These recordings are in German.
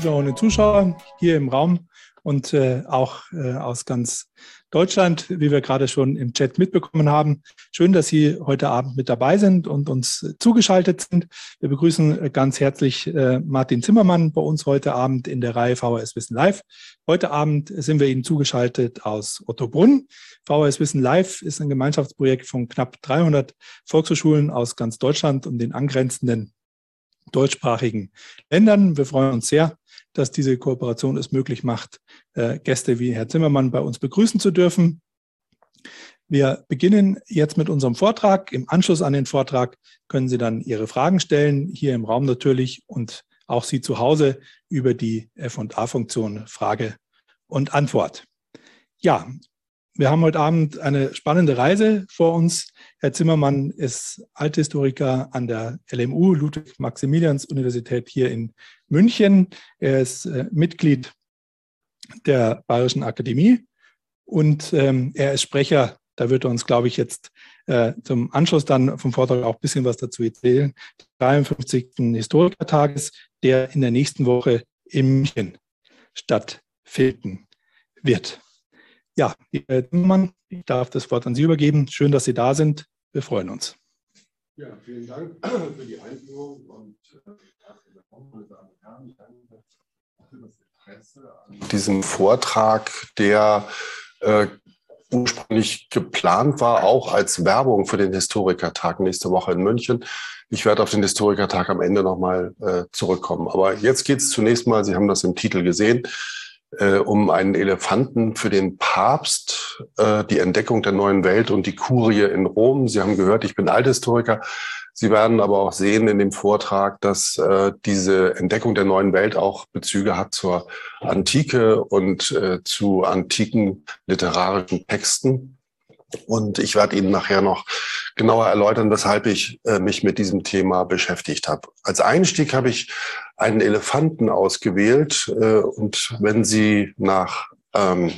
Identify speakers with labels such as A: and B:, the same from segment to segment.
A: Zuschauerinnen und Zuschauer hier im Raum und äh, auch äh, aus ganz Deutschland, wie wir gerade schon im Chat mitbekommen haben. Schön, dass Sie heute Abend mit dabei sind und uns zugeschaltet sind. Wir begrüßen ganz herzlich äh, Martin Zimmermann bei uns heute Abend in der Reihe VHS Wissen Live. Heute Abend sind wir Ihnen zugeschaltet aus Ottobrunn. VHS Wissen Live ist ein Gemeinschaftsprojekt von knapp 300 Volkshochschulen aus ganz Deutschland und den angrenzenden deutschsprachigen Ländern. Wir freuen uns sehr, dass diese Kooperation es möglich macht, äh, Gäste wie Herr Zimmermann bei uns begrüßen zu dürfen. Wir beginnen jetzt mit unserem Vortrag. Im Anschluss an den Vortrag können Sie dann Ihre Fragen stellen, hier im Raum natürlich und auch Sie zu Hause über die FA-Funktion Frage und Antwort. Ja, wir haben heute Abend eine spannende Reise vor uns. Herr Zimmermann ist Althistoriker an der LMU, Ludwig-Maximilians-Universität hier in München. Er ist äh, Mitglied der Bayerischen Akademie und ähm, er ist Sprecher. Da wird er uns, glaube ich, jetzt äh, zum Anschluss dann vom Vortrag auch ein bisschen was dazu erzählen. 53. Historikertages, der in der nächsten Woche in München stattfinden wird. Ja, Herr Zimmermann, ich darf das Wort an Sie übergeben. Schön, dass Sie da sind. Wir freuen uns.
B: Ja, vielen Dank für die Einführung und diesem Vortrag, der äh, ursprünglich geplant war, auch als Werbung für den Historikertag nächste Woche in München. Ich werde auf den Historikertag am Ende nochmal äh, zurückkommen. Aber jetzt geht es zunächst mal, Sie haben das im Titel gesehen, äh, um einen Elefanten für den Papst, äh, die Entdeckung der neuen Welt und die Kurie in Rom. Sie haben gehört, ich bin Althistoriker. Sie werden aber auch sehen in dem Vortrag, dass äh, diese Entdeckung der neuen Welt auch Bezüge hat zur Antike und äh, zu antiken literarischen Texten. Und ich werde Ihnen nachher noch genauer erläutern, weshalb ich äh, mich mit diesem Thema beschäftigt habe. Als Einstieg habe ich einen Elefanten ausgewählt. Äh, und wenn Sie nach ähm,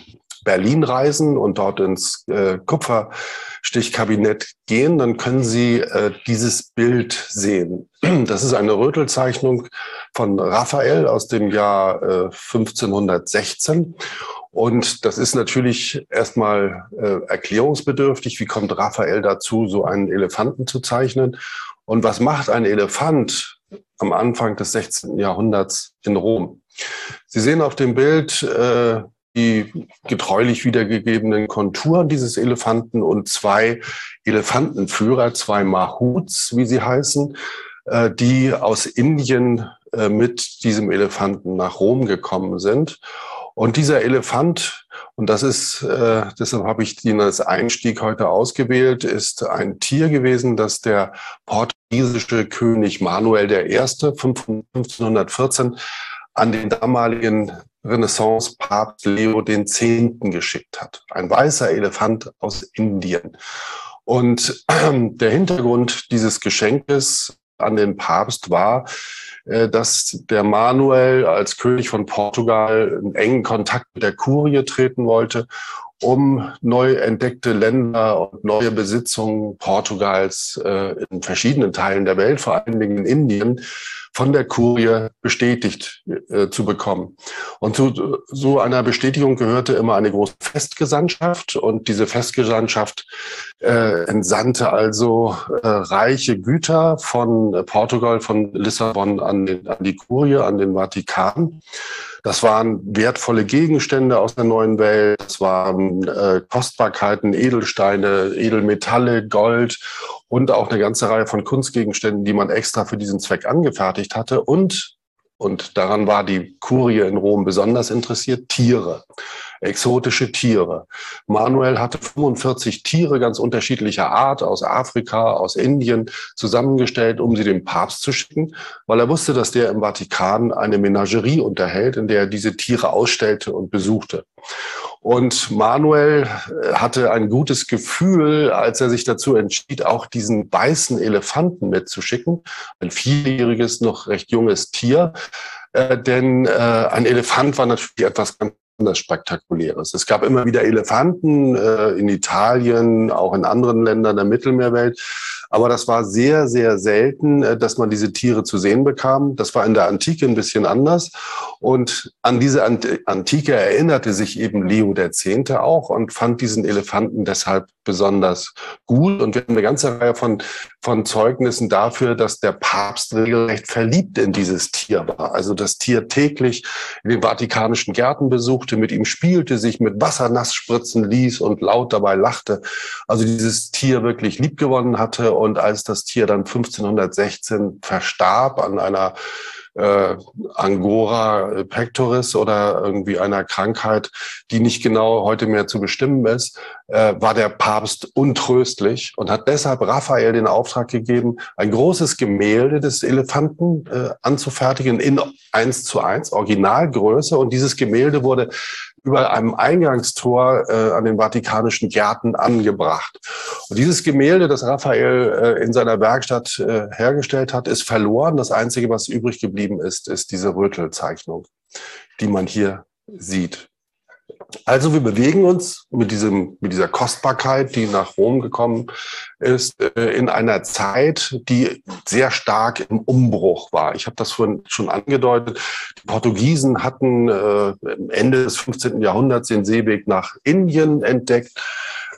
B: Berlin reisen und dort ins äh, Kupferstichkabinett gehen, dann können Sie äh, dieses Bild sehen. Das ist eine Rötelzeichnung von Raphael aus dem Jahr äh, 1516. Und das ist natürlich erstmal äh, erklärungsbedürftig. Wie kommt Raphael dazu, so einen Elefanten zu zeichnen? Und was macht ein Elefant am Anfang des 16. Jahrhunderts in Rom? Sie sehen auf dem Bild äh, die getreulich wiedergegebenen Konturen dieses Elefanten und zwei Elefantenführer, zwei Mahuts, wie sie heißen, äh, die aus Indien äh, mit diesem Elefanten nach Rom gekommen sind. Und dieser Elefant, und das ist, äh, deshalb habe ich ihn als Einstieg heute ausgewählt, ist ein Tier gewesen, das der portugiesische König Manuel I. 1514 an den damaligen Renaissance-Papst Leo X. geschickt hat. Ein weißer Elefant aus Indien. Und der Hintergrund dieses Geschenkes an den Papst war, äh, dass der Manuel als König von Portugal in engen Kontakt mit der Kurie treten wollte, um neu entdeckte Länder und neue Besitzungen Portugals äh, in verschiedenen Teilen der Welt, vor allen Dingen in Indien, von der Kurie bestätigt äh, zu bekommen. Und zu so einer Bestätigung gehörte immer eine große Festgesandtschaft und diese Festgesandtschaft äh, entsandte also äh, reiche Güter von Portugal, von Lissabon an, den, an die Kurie, an den Vatikan. Das waren wertvolle Gegenstände aus der neuen Welt. Das waren äh, Kostbarkeiten, Edelsteine, Edelmetalle, Gold und auch eine ganze Reihe von Kunstgegenständen, die man extra für diesen Zweck angefertigt hatte. Und, und daran war die Kurie in Rom besonders interessiert, Tiere exotische Tiere. Manuel hatte 45 Tiere ganz unterschiedlicher Art aus Afrika, aus Indien zusammengestellt, um sie dem Papst zu schicken, weil er wusste, dass der im Vatikan eine Menagerie unterhält, in der er diese Tiere ausstellte und besuchte. Und Manuel äh, hatte ein gutes Gefühl, als er sich dazu entschied, auch diesen weißen Elefanten mitzuschicken, ein vierjähriges, noch recht junges Tier. Äh, denn äh, ein Elefant war natürlich etwas ganz besonders Spektakuläres. Es gab immer wieder Elefanten äh, in Italien, auch in anderen Ländern der Mittelmeerwelt. Aber das war sehr, sehr selten, äh, dass man diese Tiere zu sehen bekam. Das war in der Antike ein bisschen anders. Und an diese Antike erinnerte sich eben Leo X. auch und fand diesen Elefanten deshalb besonders gut. Und wir haben eine ganze Reihe von, von Zeugnissen dafür, dass der Papst regelrecht verliebt in dieses Tier war. Also das Tier täglich in den vatikanischen Gärten besuchte, mit ihm spielte, sich mit Wasser nass spritzen ließ und laut dabei lachte. Also dieses Tier wirklich liebgewonnen hatte. Und als das Tier dann 1516 verstarb an einer äh, Angora pectoris oder irgendwie einer Krankheit, die nicht genau heute mehr zu bestimmen ist, äh, war der Papst untröstlich und hat deshalb Raphael den Auftrag gegeben, ein großes Gemälde des Elefanten äh, anzufertigen in eins zu eins, Originalgröße. Und dieses Gemälde wurde über einem Eingangstor äh, an den Vatikanischen Gärten angebracht. Und dieses Gemälde, das Raphael äh, in seiner Werkstatt äh, hergestellt hat, ist verloren. Das Einzige, was übrig geblieben ist, ist diese Rötelzeichnung, die man hier sieht. Also wir bewegen uns mit, diesem, mit dieser Kostbarkeit, die nach Rom gekommen ist, äh, in einer Zeit, die sehr stark im Umbruch war. Ich habe das vorhin schon angedeutet. Die Portugiesen hatten äh, Ende des 15. Jahrhunderts den Seeweg nach Indien entdeckt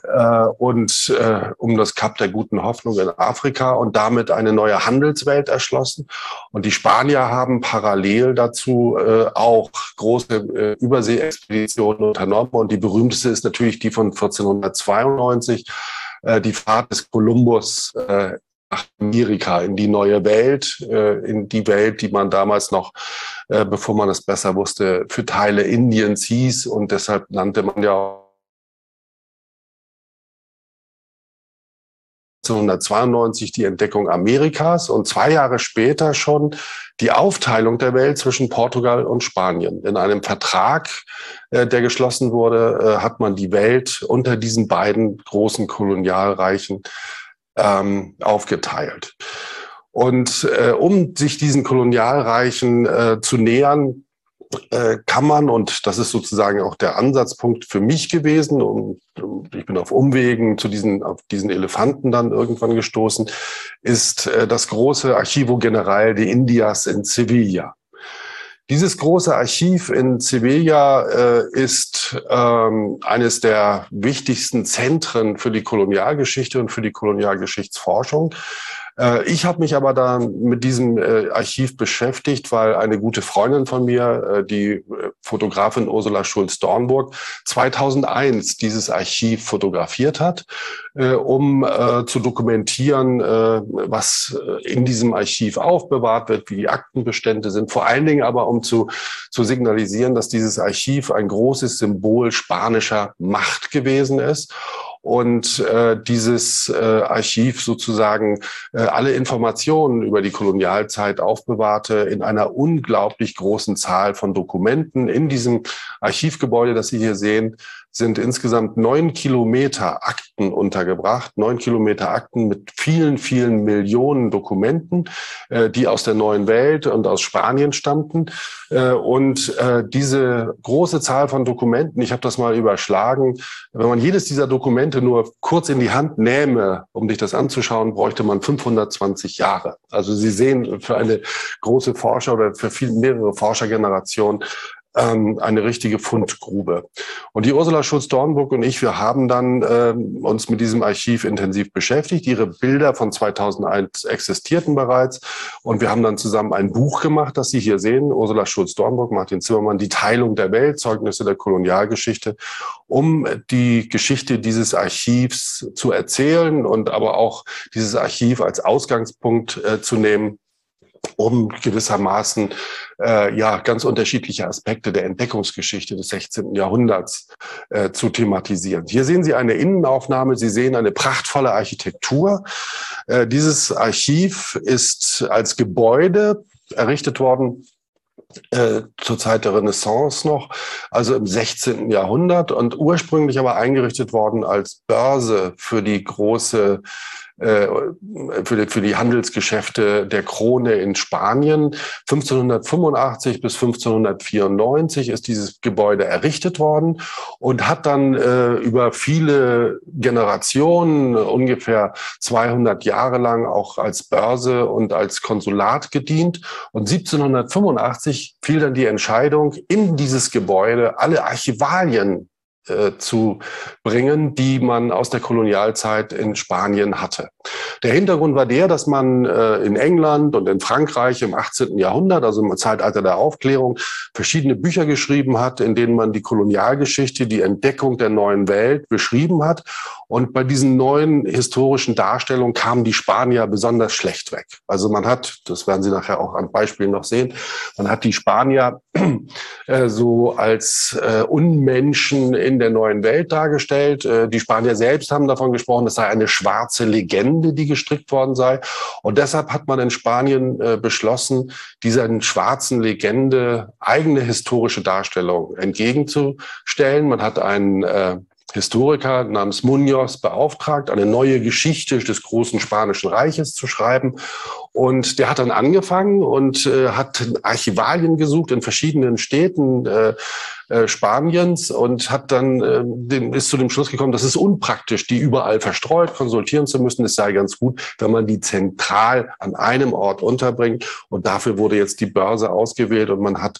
B: äh, und äh, um das Kap der guten Hoffnung in Afrika und damit eine neue Handelswelt erschlossen. Und die Spanier haben parallel dazu äh, auch große äh, Überseeexpeditionen unternommen. Und die berühmteste ist natürlich die von 1492, äh, die Fahrt des Kolumbus äh, nach Amerika, in die neue Welt, äh, in die Welt, die man damals noch, äh, bevor man es besser wusste, für Teile Indiens hieß. Und deshalb nannte man ja 1992 die Entdeckung Amerikas und zwei Jahre später schon die Aufteilung der Welt zwischen Portugal und Spanien. In einem Vertrag, äh, der geschlossen wurde, äh, hat man die Welt unter diesen beiden großen Kolonialreichen ähm, aufgeteilt. Und äh, um sich diesen Kolonialreichen äh, zu nähern, äh, kann man, und das ist sozusagen auch der Ansatzpunkt für mich gewesen, und ich bin auf Umwegen zu diesen, auf diesen Elefanten dann irgendwann gestoßen, ist äh, das große Archivo General de Indias in Sevilla. Dieses große Archiv in Sevilla äh, ist ähm, eines der wichtigsten Zentren für die Kolonialgeschichte und für die Kolonialgeschichtsforschung. Äh, ich habe mich aber da mit diesem äh, Archiv beschäftigt, weil eine gute Freundin von mir, äh, die Fotografin Ursula Schulz-Dornburg, 2001 dieses Archiv fotografiert hat, um zu dokumentieren, was in diesem Archiv aufbewahrt wird, wie die Aktenbestände sind, vor allen Dingen aber um zu, zu signalisieren, dass dieses Archiv ein großes Symbol spanischer Macht gewesen ist und äh, dieses äh, Archiv sozusagen äh, alle Informationen über die Kolonialzeit aufbewahrte in einer unglaublich großen Zahl von Dokumenten. In diesem Archivgebäude, das Sie hier sehen, sind insgesamt neun Kilometer Akten untergebracht, neun Kilometer Akten mit vielen, vielen Millionen Dokumenten, äh, die aus der neuen Welt und aus Spanien stammten. Äh, und äh, diese große Zahl von Dokumenten, ich habe das mal überschlagen, wenn man jedes dieser Dokumente nur kurz in die Hand nähme, um sich das anzuschauen, bräuchte man 520 Jahre. Also Sie sehen, für eine große Forscher oder für viel, mehrere Forschergenerationen ähm, eine richtige Fundgrube. Und die Ursula Schulz-Dornburg und ich, wir haben dann ähm, uns mit diesem Archiv intensiv beschäftigt. Ihre Bilder von 2001 existierten bereits und wir haben dann zusammen ein Buch gemacht, das Sie hier sehen, Ursula Schulz-Dornburg, Martin Zimmermann, die Teilung der Welt, Zeugnisse der Kolonialgeschichte, um die Geschichte dieses Archivs zu erzählen und aber auch dieses Archiv als Ausgangspunkt äh, zu nehmen um gewissermaßen äh, ja ganz unterschiedliche Aspekte der Entdeckungsgeschichte des 16. Jahrhunderts äh, zu thematisieren. Hier sehen Sie eine Innenaufnahme, Sie sehen eine prachtvolle Architektur. Äh, dieses Archiv ist als Gebäude errichtet worden äh, zur Zeit der Renaissance noch, also im 16. Jahrhundert und ursprünglich aber eingerichtet worden als Börse für die große äh, für, die, für die Handelsgeschäfte der Krone in Spanien. 1585 bis 1594 ist dieses Gebäude errichtet worden und hat dann äh, über viele Generationen, ungefähr 200 Jahre lang, auch als Börse und als Konsulat gedient. Und 1785 fiel dann die Entscheidung, in dieses Gebäude alle Archivalien äh, zu bringen, die man aus der Kolonialzeit in Spanien hatte. Der Hintergrund war der, dass man äh, in England und in Frankreich im 18. Jahrhundert, also im Zeitalter der Aufklärung, verschiedene Bücher geschrieben hat, in denen man die Kolonialgeschichte, die Entdeckung der neuen Welt beschrieben hat. Und bei diesen neuen historischen Darstellungen kamen die Spanier besonders schlecht weg. Also man hat, das werden Sie nachher auch an Beispielen noch sehen, man hat die Spanier äh, so als äh, Unmenschen in der neuen Welt dargestellt. Äh, die Spanier selbst haben davon gesprochen, es sei eine schwarze Legende, die gestrickt worden sei. Und deshalb hat man in Spanien äh, beschlossen, dieser schwarzen Legende eigene historische Darstellung entgegenzustellen. Man hat einen äh, Historiker namens Munoz beauftragt, eine neue Geschichte des großen Spanischen Reiches zu schreiben. Und der hat dann angefangen und äh, hat Archivalien gesucht in verschiedenen Städten, äh, äh, Spaniens und hat dann äh, ist zu dem Schluss gekommen, das ist unpraktisch, die überall verstreut konsultieren zu müssen. Es sei ganz gut, wenn man die zentral an einem Ort unterbringt. Und dafür wurde jetzt die Börse ausgewählt und man hat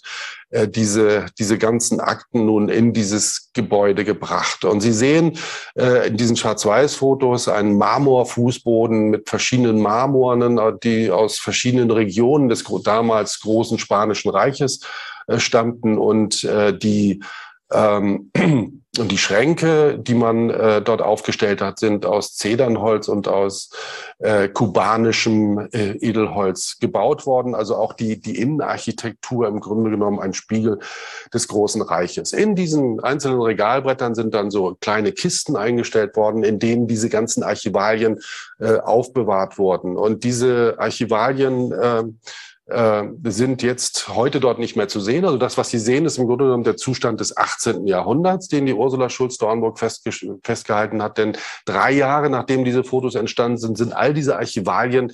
B: äh, diese, diese ganzen Akten nun in dieses Gebäude gebracht. Und Sie sehen äh, in diesen Schwarz-Weiß-Fotos einen Marmorfußboden mit verschiedenen Marmoren, äh, die aus verschiedenen Regionen des damals großen Spanischen Reiches stammten und äh, die ähm, und die Schränke, die man äh, dort aufgestellt hat, sind aus Zedernholz und aus äh, kubanischem äh, Edelholz gebaut worden. Also auch die, die Innenarchitektur im Grunde genommen ein Spiegel des Großen Reiches. In diesen einzelnen Regalbrettern sind dann so kleine Kisten eingestellt worden, in denen diese ganzen Archivalien äh, aufbewahrt wurden. Und diese Archivalien äh, äh, sind jetzt heute dort nicht mehr zu sehen. Also das, was Sie sehen, ist im Grunde genommen der Zustand des 18. Jahrhunderts, den die Ursula Schulz-Dornburg festge festgehalten hat. Denn drei Jahre nachdem diese Fotos entstanden sind, sind all diese Archivalien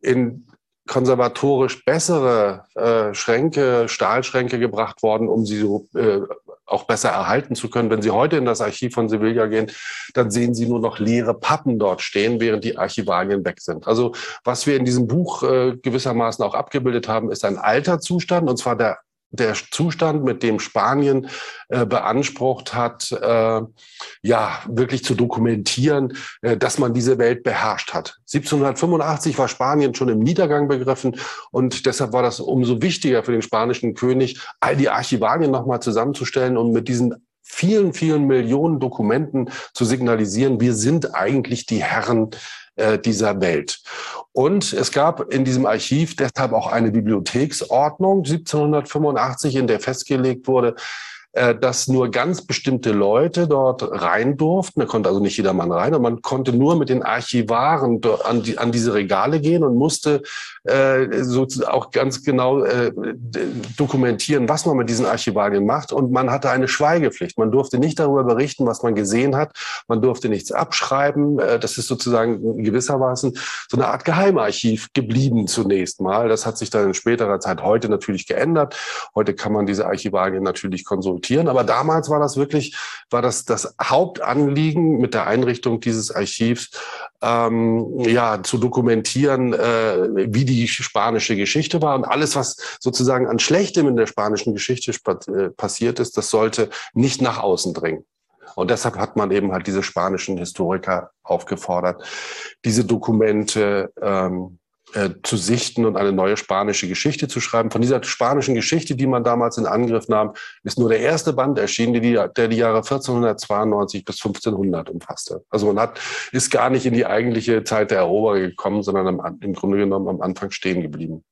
B: in konservatorisch bessere äh, Schränke, Stahlschränke gebracht worden, um sie so äh, auch besser erhalten zu können. Wenn Sie heute in das Archiv von Sevilla gehen, dann sehen Sie nur noch leere Pappen dort stehen, während die Archivalien weg sind. Also was wir in diesem Buch äh, gewissermaßen auch abgebildet haben, ist ein alter Zustand, und zwar der der Zustand, mit dem Spanien äh, beansprucht hat, äh, ja, wirklich zu dokumentieren, äh, dass man diese Welt beherrscht hat. 1785 war Spanien schon im Niedergang begriffen und deshalb war das umso wichtiger für den spanischen König, all die Archivalien nochmal zusammenzustellen und mit diesen vielen, vielen Millionen Dokumenten zu signalisieren, wir sind eigentlich die Herren äh, dieser Welt. Und es gab in diesem Archiv deshalb auch eine Bibliotheksordnung 1785, in der festgelegt wurde, äh, dass nur ganz bestimmte Leute dort rein durften. Da konnte also nicht jedermann rein und man konnte nur mit den Archivaren an, die, an diese Regale gehen und musste äh, so auch ganz genau äh, dokumentieren, was man mit diesen Archivalien macht. Und man hatte eine Schweigepflicht. Man durfte nicht darüber berichten, was man gesehen hat. Man durfte nichts abschreiben. Äh, das ist sozusagen gewissermaßen so eine Art Geheimarchiv geblieben zunächst mal. Das hat sich dann in späterer Zeit heute natürlich geändert. Heute kann man diese Archivalien natürlich konsultieren diskutieren. Aber damals war das wirklich, war das das Hauptanliegen mit der Einrichtung dieses Archivs, ähm, ja, zu dokumentieren, äh, wie die spanische Geschichte war und alles, was sozusagen an Schlechtem in der spanischen Geschichte äh, passiert ist, das sollte nicht nach außen dringen. Und deshalb hat man eben halt diese spanischen Historiker aufgefordert, diese Dokumente ähm, äh, zu sichten und eine neue spanische Geschichte zu schreiben. Von dieser spanischen Geschichte, die man damals in Angriff nahm, ist nur der erste Band erschienen, die, der die Jahre 1492 bis 1500 umfasste. Also man hat, ist gar nicht in die eigentliche Zeit der Eroberer gekommen, sondern am, im Grunde genommen am Anfang stehen geblieben.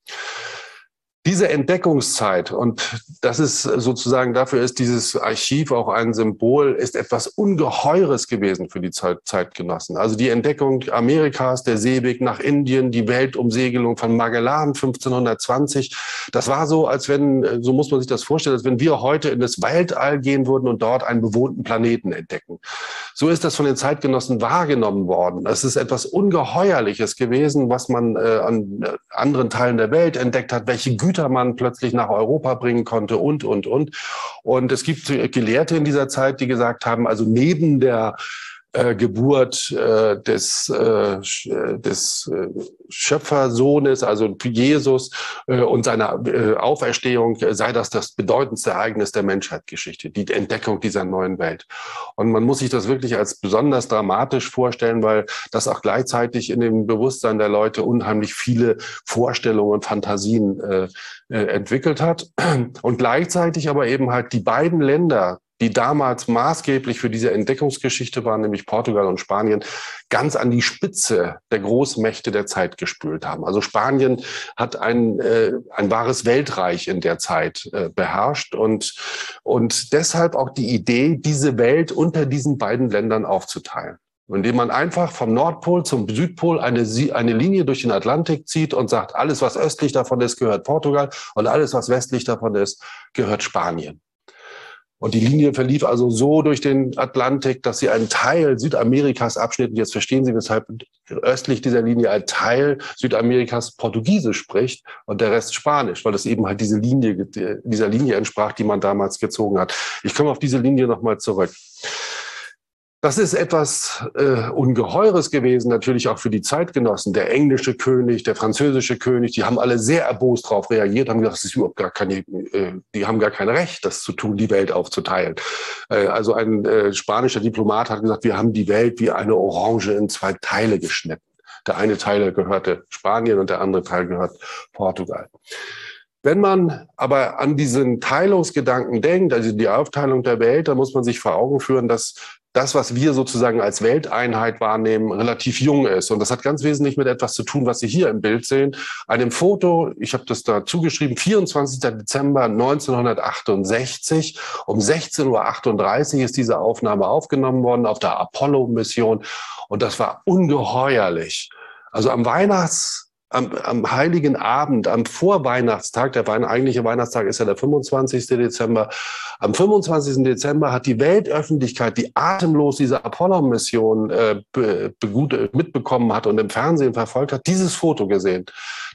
B: Diese Entdeckungszeit, und das ist sozusagen, dafür ist dieses Archiv auch ein Symbol, ist etwas Ungeheures gewesen für die Zeit, Zeitgenossen. Also die Entdeckung Amerikas, der Seeweg nach Indien, die Weltumsegelung von Magellan 1520, das war so, als wenn, so muss man sich das vorstellen, als wenn wir heute in das Weltall gehen würden und dort einen bewohnten Planeten entdecken. So ist das von den Zeitgenossen wahrgenommen worden. Es ist etwas Ungeheuerliches gewesen, was man äh, an äh, anderen Teilen der Welt entdeckt hat, welche Güter Gütermann plötzlich nach Europa bringen konnte und, und, und. Und es gibt Gelehrte in dieser Zeit, die gesagt haben, also neben der äh, Geburt äh, des, äh, des äh, Schöpfersohnes, also Jesus äh, und seiner äh, Auferstehung, äh, sei das das bedeutendste Ereignis der Menschheitsgeschichte, die Entdeckung dieser neuen Welt. Und man muss sich das wirklich als besonders dramatisch vorstellen, weil das auch gleichzeitig in dem Bewusstsein der Leute unheimlich viele Vorstellungen und Fantasien äh, äh entwickelt hat. Und gleichzeitig aber eben halt die beiden Länder, die damals maßgeblich für diese Entdeckungsgeschichte waren, nämlich Portugal und Spanien, ganz an die Spitze der Großmächte der Zeit gespült haben. Also Spanien hat ein, äh, ein wahres Weltreich in der Zeit äh, beherrscht und, und deshalb auch die Idee, diese Welt unter diesen beiden Ländern aufzuteilen indem man einfach vom Nordpol zum Südpol eine, eine Linie durch den Atlantik zieht und sagt, alles, was östlich davon ist, gehört Portugal und alles, was westlich davon ist, gehört Spanien. Und die Linie verlief also so durch den Atlantik, dass sie einen Teil Südamerikas abschnitt. Und jetzt verstehen Sie, weshalb östlich dieser Linie ein Teil Südamerikas Portugiesisch spricht und der Rest Spanisch, weil das eben halt diese Linie, dieser Linie entsprach, die man damals gezogen hat. Ich komme auf diese Linie nochmal zurück. Das ist etwas äh, Ungeheures gewesen, natürlich auch für die Zeitgenossen. Der englische König, der französische König, die haben alle sehr erbost darauf reagiert, haben gesagt, das ist überhaupt gar keine, äh, die haben gar kein Recht, das zu tun, die Welt aufzuteilen. Äh, also ein äh, spanischer Diplomat hat gesagt, wir haben die Welt wie eine Orange in zwei Teile geschnitten. Der eine Teil gehörte Spanien und der andere Teil gehört Portugal. Wenn man aber an diesen Teilungsgedanken denkt, also die Aufteilung der Welt, dann muss man sich vor Augen führen, dass das, was wir sozusagen als Welteinheit wahrnehmen, relativ jung ist. Und das hat ganz wesentlich mit etwas zu tun, was Sie hier im Bild sehen. Einem Foto, ich habe das da zugeschrieben, 24. Dezember 1968. Um 16.38 Uhr ist diese Aufnahme aufgenommen worden auf der Apollo-Mission. Und das war ungeheuerlich. Also am Weihnachts am, am Heiligen Abend, am Vorweihnachtstag, der eigentliche Weihnachtstag ist ja der 25. Dezember, am 25. Dezember hat die Weltöffentlichkeit, die atemlos diese Apollo-Mission äh, be, be, mitbekommen hat und im Fernsehen verfolgt hat, dieses Foto gesehen.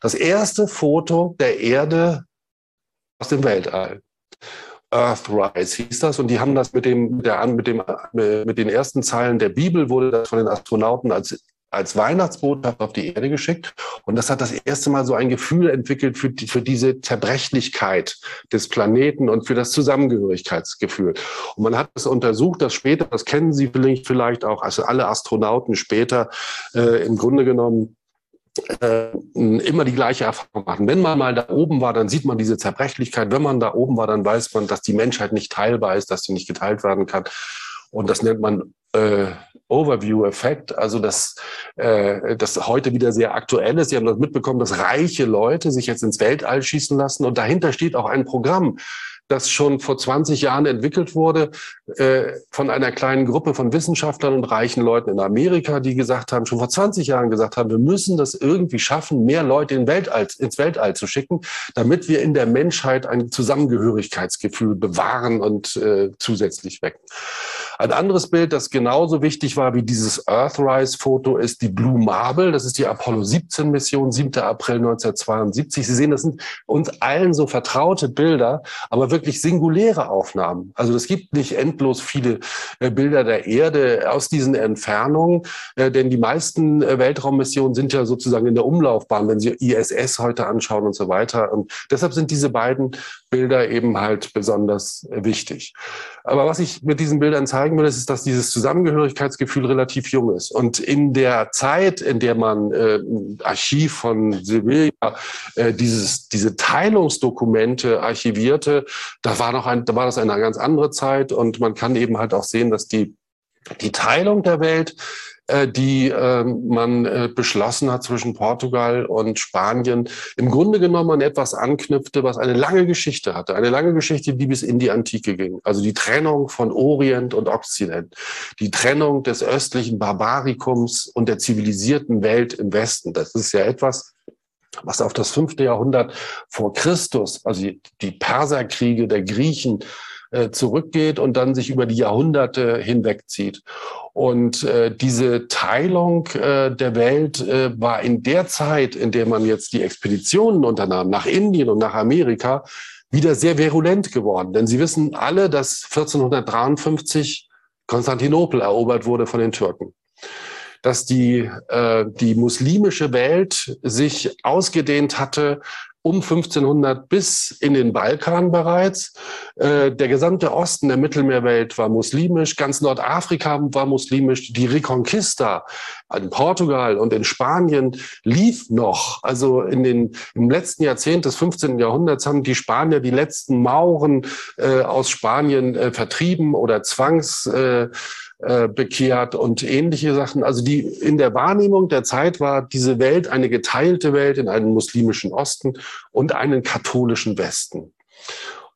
B: Das erste Foto der Erde aus dem Weltall. Earthrise hieß das und die haben das mit dem, der, mit dem, mit den ersten Zeilen der Bibel wurde das von den Astronauten als als Weihnachtsbotschaft auf die Erde geschickt. Und das hat das erste Mal so ein Gefühl entwickelt für, die, für diese Zerbrechlichkeit des Planeten und für das Zusammengehörigkeitsgefühl. Und man hat es untersucht, dass später, das kennen Sie vielleicht auch, also alle Astronauten später äh, im Grunde genommen äh, immer die gleiche Erfahrung machen. Wenn man mal da oben war, dann sieht man diese Zerbrechlichkeit. Wenn man da oben war, dann weiß man, dass die Menschheit nicht teilbar ist, dass sie nicht geteilt werden kann. Und das nennt man äh, Overview-Effekt, also das, äh, das heute wieder sehr aktuell ist. Sie haben das mitbekommen, dass reiche Leute sich jetzt ins Weltall schießen lassen und dahinter steht auch ein Programm, das schon vor 20 Jahren entwickelt wurde äh, von einer kleinen Gruppe von Wissenschaftlern und reichen Leuten in Amerika, die gesagt haben, schon vor 20 Jahren gesagt haben, wir müssen das irgendwie schaffen, mehr Leute in Weltall, ins Weltall zu schicken, damit wir in der Menschheit ein Zusammengehörigkeitsgefühl bewahren und äh, zusätzlich wecken. Ein anderes Bild, das genauso wichtig war wie dieses Earthrise-Foto, ist die Blue Marble. Das ist die Apollo 17 Mission, 7. April 1972. Sie sehen, das sind uns allen so vertraute Bilder, aber wirklich singuläre Aufnahmen. Also es gibt nicht endlos viele äh, Bilder der Erde aus diesen Entfernungen, äh, denn die meisten äh, Weltraummissionen sind ja sozusagen in der Umlaufbahn, wenn Sie ISS heute anschauen und so weiter. Und deshalb sind diese beiden Bilder eben halt besonders wichtig. Aber was ich mit diesen Bildern zeigen will, ist, dass dieses Zusammengehörigkeitsgefühl relativ jung ist. Und in der Zeit, in der man äh, Archiv von Sevilla äh, dieses, diese Teilungsdokumente archivierte, da war noch ein, da war das eine ganz andere Zeit. Und man kann eben halt auch sehen, dass die, die Teilung der Welt die äh, man äh, beschlossen hat zwischen Portugal und Spanien, im Grunde genommen an etwas anknüpfte, was eine lange Geschichte hatte. Eine lange Geschichte, die bis in die Antike ging. Also die Trennung von Orient und Okzident. Die Trennung des östlichen Barbarikums und der zivilisierten Welt im Westen. Das ist ja etwas, was auf das fünfte Jahrhundert vor Christus, also die Perserkriege der Griechen, äh, zurückgeht und dann sich über die Jahrhunderte hinwegzieht. Und äh, diese Teilung äh, der Welt äh, war in der Zeit, in der man jetzt die Expeditionen unternahm, nach Indien und nach Amerika, wieder sehr virulent geworden. Denn Sie wissen alle, dass 1453 Konstantinopel erobert wurde von den Türken dass die, äh, die muslimische Welt sich ausgedehnt hatte um 1500 bis in den Balkan bereits. Äh, der gesamte Osten der Mittelmeerwelt war muslimisch, ganz Nordafrika war muslimisch. Die Reconquista in Portugal und in Spanien lief noch. Also in den, im letzten Jahrzehnt des 15. Jahrhunderts haben die Spanier die letzten Mauren äh, aus Spanien äh, vertrieben oder zwangs äh, äh, bekehrt und ähnliche Sachen. Also die in der Wahrnehmung der Zeit war diese Welt eine geteilte Welt in einen muslimischen Osten und einen katholischen Westen.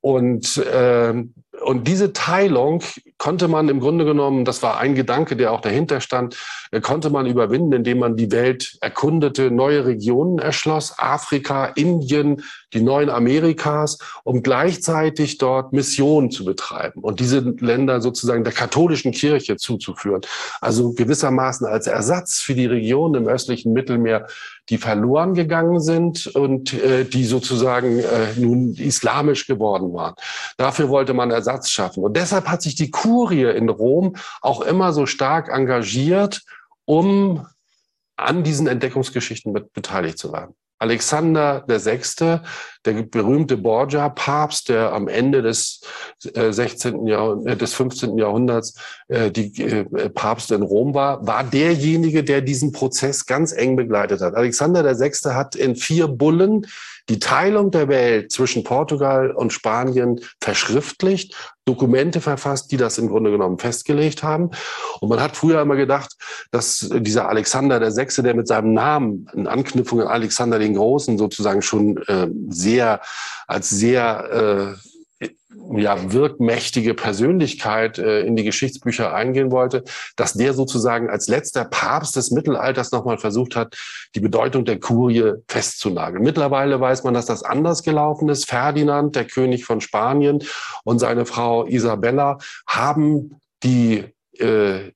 B: Und äh, und diese Teilung konnte man im Grunde genommen, das war ein Gedanke, der auch dahinter stand, äh, konnte man überwinden, indem man die Welt erkundete, neue Regionen erschloss, Afrika, Indien, die neuen Amerikas, um gleichzeitig dort Missionen zu betreiben und diese Länder sozusagen der katholischen Kirche zuzuführen. Also gewissermaßen als Ersatz für die Regionen im östlichen Mittelmeer, die verloren gegangen sind und äh, die sozusagen äh, nun islamisch geworden waren. Dafür wollte man Ersatz schaffen. Und deshalb hat sich die Kurie in Rom auch immer so stark engagiert, um an diesen Entdeckungsgeschichten mit beteiligt zu werden. Alexander VI., der berühmte Borgia-Papst, der am Ende des 16. Jahrhunderts, äh, des 15. Jahrhunderts äh, die äh, Papst in Rom war, war derjenige, der diesen Prozess ganz eng begleitet hat. Alexander VI. hat in vier Bullen die Teilung der Welt zwischen Portugal und Spanien verschriftlicht, Dokumente verfasst, die das im Grunde genommen festgelegt haben. Und man hat früher immer gedacht, dass dieser Alexander der Sechste, der mit seinem Namen in Anknüpfung an Alexander den Großen sozusagen schon äh, sehr als sehr äh, ja, wirkmächtige Persönlichkeit äh, in die Geschichtsbücher eingehen wollte, dass der sozusagen als letzter Papst des Mittelalters nochmal versucht hat, die Bedeutung der Kurie festzunageln. Mittlerweile weiß man, dass das anders gelaufen ist. Ferdinand, der König von Spanien und seine Frau Isabella haben die äh,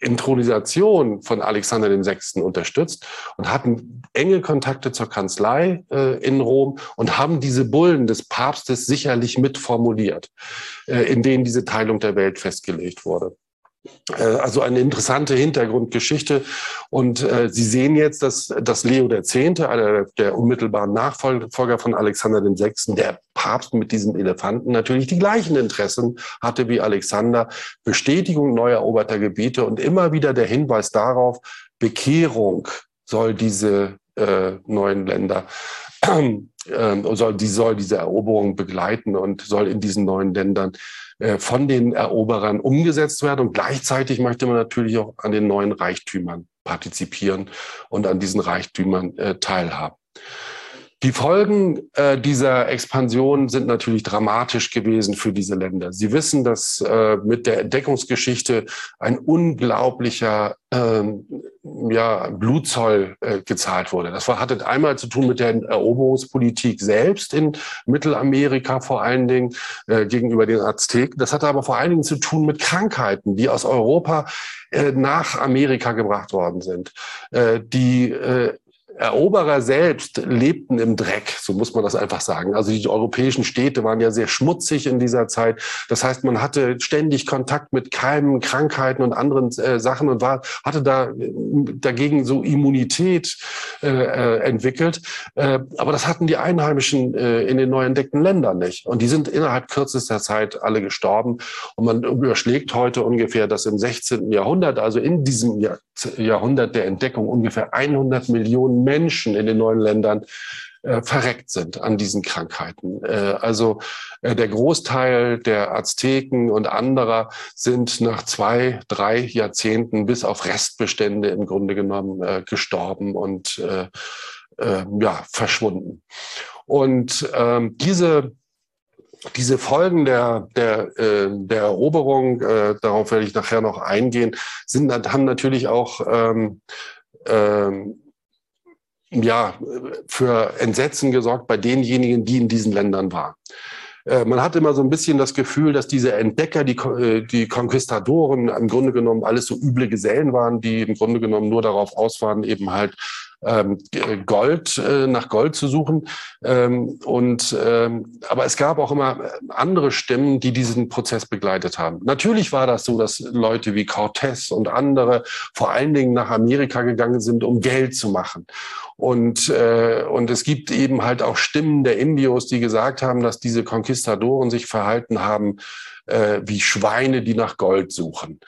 B: Intronisation von Alexander VI. unterstützt und hatten enge Kontakte zur Kanzlei äh, in Rom und haben diese Bullen des Papstes sicherlich mitformuliert, äh, in denen diese Teilung der Welt festgelegt wurde. Äh, also eine interessante Hintergrundgeschichte. Und äh, Sie sehen jetzt, dass, dass Leo X., einer der unmittelbaren Nachfolger von Alexander VI., der Papst mit diesem Elefanten, natürlich die gleichen Interessen hatte wie Alexander. Bestätigung neu eroberter Gebiete und immer wieder der Hinweis darauf, Bekehrung soll diese äh, neuen Länder äh, soll, die soll diese Eroberung begleiten und soll in diesen neuen Ländern von den Eroberern umgesetzt werden. Und gleichzeitig möchte man natürlich auch an den neuen Reichtümern partizipieren und an diesen Reichtümern äh, teilhaben. Die Folgen äh, dieser Expansion sind natürlich dramatisch gewesen für diese Länder. Sie wissen, dass äh, mit der Entdeckungsgeschichte ein unglaublicher äh, ja, Blutzoll äh, gezahlt wurde. Das hatte einmal zu tun mit der Eroberungspolitik selbst in Mittelamerika vor allen Dingen äh, gegenüber den Azteken. Das hatte aber vor allen Dingen zu tun mit Krankheiten, die aus Europa äh, nach Amerika gebracht worden sind, äh, die äh, Eroberer selbst lebten im Dreck, so muss man das einfach sagen. Also die europäischen Städte waren ja sehr schmutzig in dieser Zeit. Das heißt, man hatte ständig Kontakt mit Keimen, Krankheiten und anderen äh, Sachen und war, hatte da äh, dagegen so Immunität äh, äh, entwickelt. Äh, aber das hatten die Einheimischen äh, in den neu entdeckten Ländern nicht. Und die sind innerhalb kürzester Zeit alle gestorben. Und man überschlägt heute ungefähr, dass im 16. Jahrhundert, also in diesem Jahr, Jahrhundert der Entdeckung, ungefähr 100 Millionen Menschen in den neuen Ländern äh, verreckt sind an diesen Krankheiten. Äh, also äh, der Großteil der Azteken und anderer sind nach zwei, drei Jahrzehnten bis auf Restbestände im Grunde genommen äh, gestorben und äh, äh, ja, verschwunden. Und ähm, diese diese Folgen der, der, äh, der Eroberung, äh, darauf werde ich nachher noch eingehen, sind, haben natürlich auch ähm, ähm, ja, für Entsetzen gesorgt bei denjenigen, die in diesen Ländern waren. Äh, man hat immer so ein bisschen das Gefühl, dass diese Entdecker, die, äh, die Konquistadoren im Grunde genommen alles so üble Gesellen waren, die im Grunde genommen nur darauf aus waren, eben halt ähm, Gold, äh, nach Gold zu suchen. Ähm, und, ähm, aber es gab auch immer andere Stimmen, die diesen Prozess begleitet haben. Natürlich war das so, dass Leute wie Cortés und andere vor allen Dingen nach Amerika gegangen sind, um Geld zu machen. Und, äh, und es gibt eben halt auch Stimmen der Indios, die gesagt haben, dass diese Konquistadoren sich verhalten haben äh, wie Schweine, die nach Gold suchen.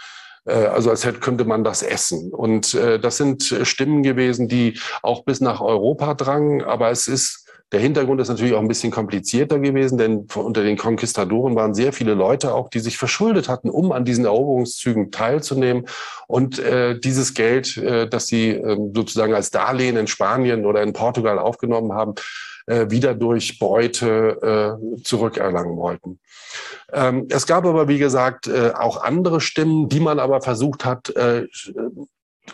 B: Äh, also als hätte, könnte man das essen. Und äh, das sind Stimmen gewesen, die auch bis nach Europa drangen. Aber es ist der Hintergrund ist natürlich auch ein bisschen komplizierter gewesen, denn unter den Konquistadoren waren sehr viele Leute auch, die sich verschuldet hatten, um an diesen Eroberungszügen teilzunehmen. Und äh, dieses Geld, äh, das sie äh, sozusagen als Darlehen in Spanien oder in Portugal aufgenommen haben, äh, wieder durch Beute äh, zurückerlangen wollten. Ähm, es gab aber, wie gesagt, äh, auch andere Stimmen, die man aber versucht hat, äh,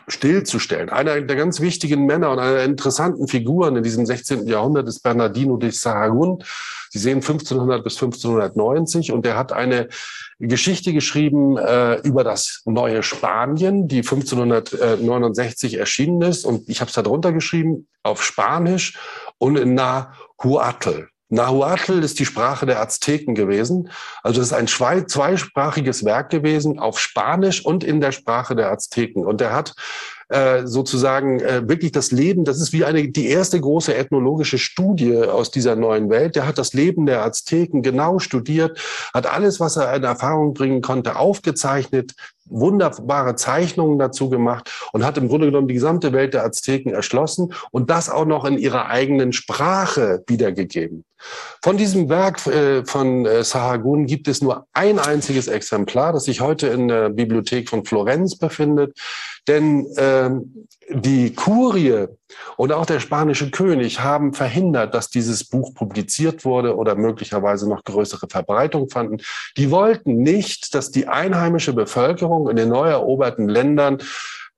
B: stillzustellen. Einer der ganz wichtigen Männer und einer der interessanten Figuren in diesem 16. Jahrhundert ist Bernardino de Sahagún. Sie sehen 1500 bis 1590 und er hat eine Geschichte geschrieben äh, über das neue Spanien, die 1569 erschienen ist und ich habe es da drunter geschrieben auf Spanisch und in Nahuatl. Nahuatl ist die Sprache der Azteken gewesen. Also es ist ein zweisprachiges Werk gewesen auf Spanisch und in der Sprache der Azteken. Und er hat äh, sozusagen äh, wirklich das Leben, das ist wie eine, die erste große ethnologische Studie aus dieser neuen Welt. Der hat das Leben der Azteken genau studiert, hat alles, was er in Erfahrung bringen konnte, aufgezeichnet, wunderbare Zeichnungen dazu gemacht und hat im Grunde genommen die gesamte Welt der Azteken erschlossen und das auch noch in ihrer eigenen Sprache wiedergegeben. Von diesem Werk äh, von äh, Sahagun gibt es nur ein einziges Exemplar, das sich heute in der Bibliothek von Florenz befindet. Denn ähm, die Kurie und auch der spanische König haben verhindert, dass dieses Buch publiziert wurde oder möglicherweise noch größere Verbreitung fanden. Die wollten nicht, dass die einheimische Bevölkerung in den neu eroberten Ländern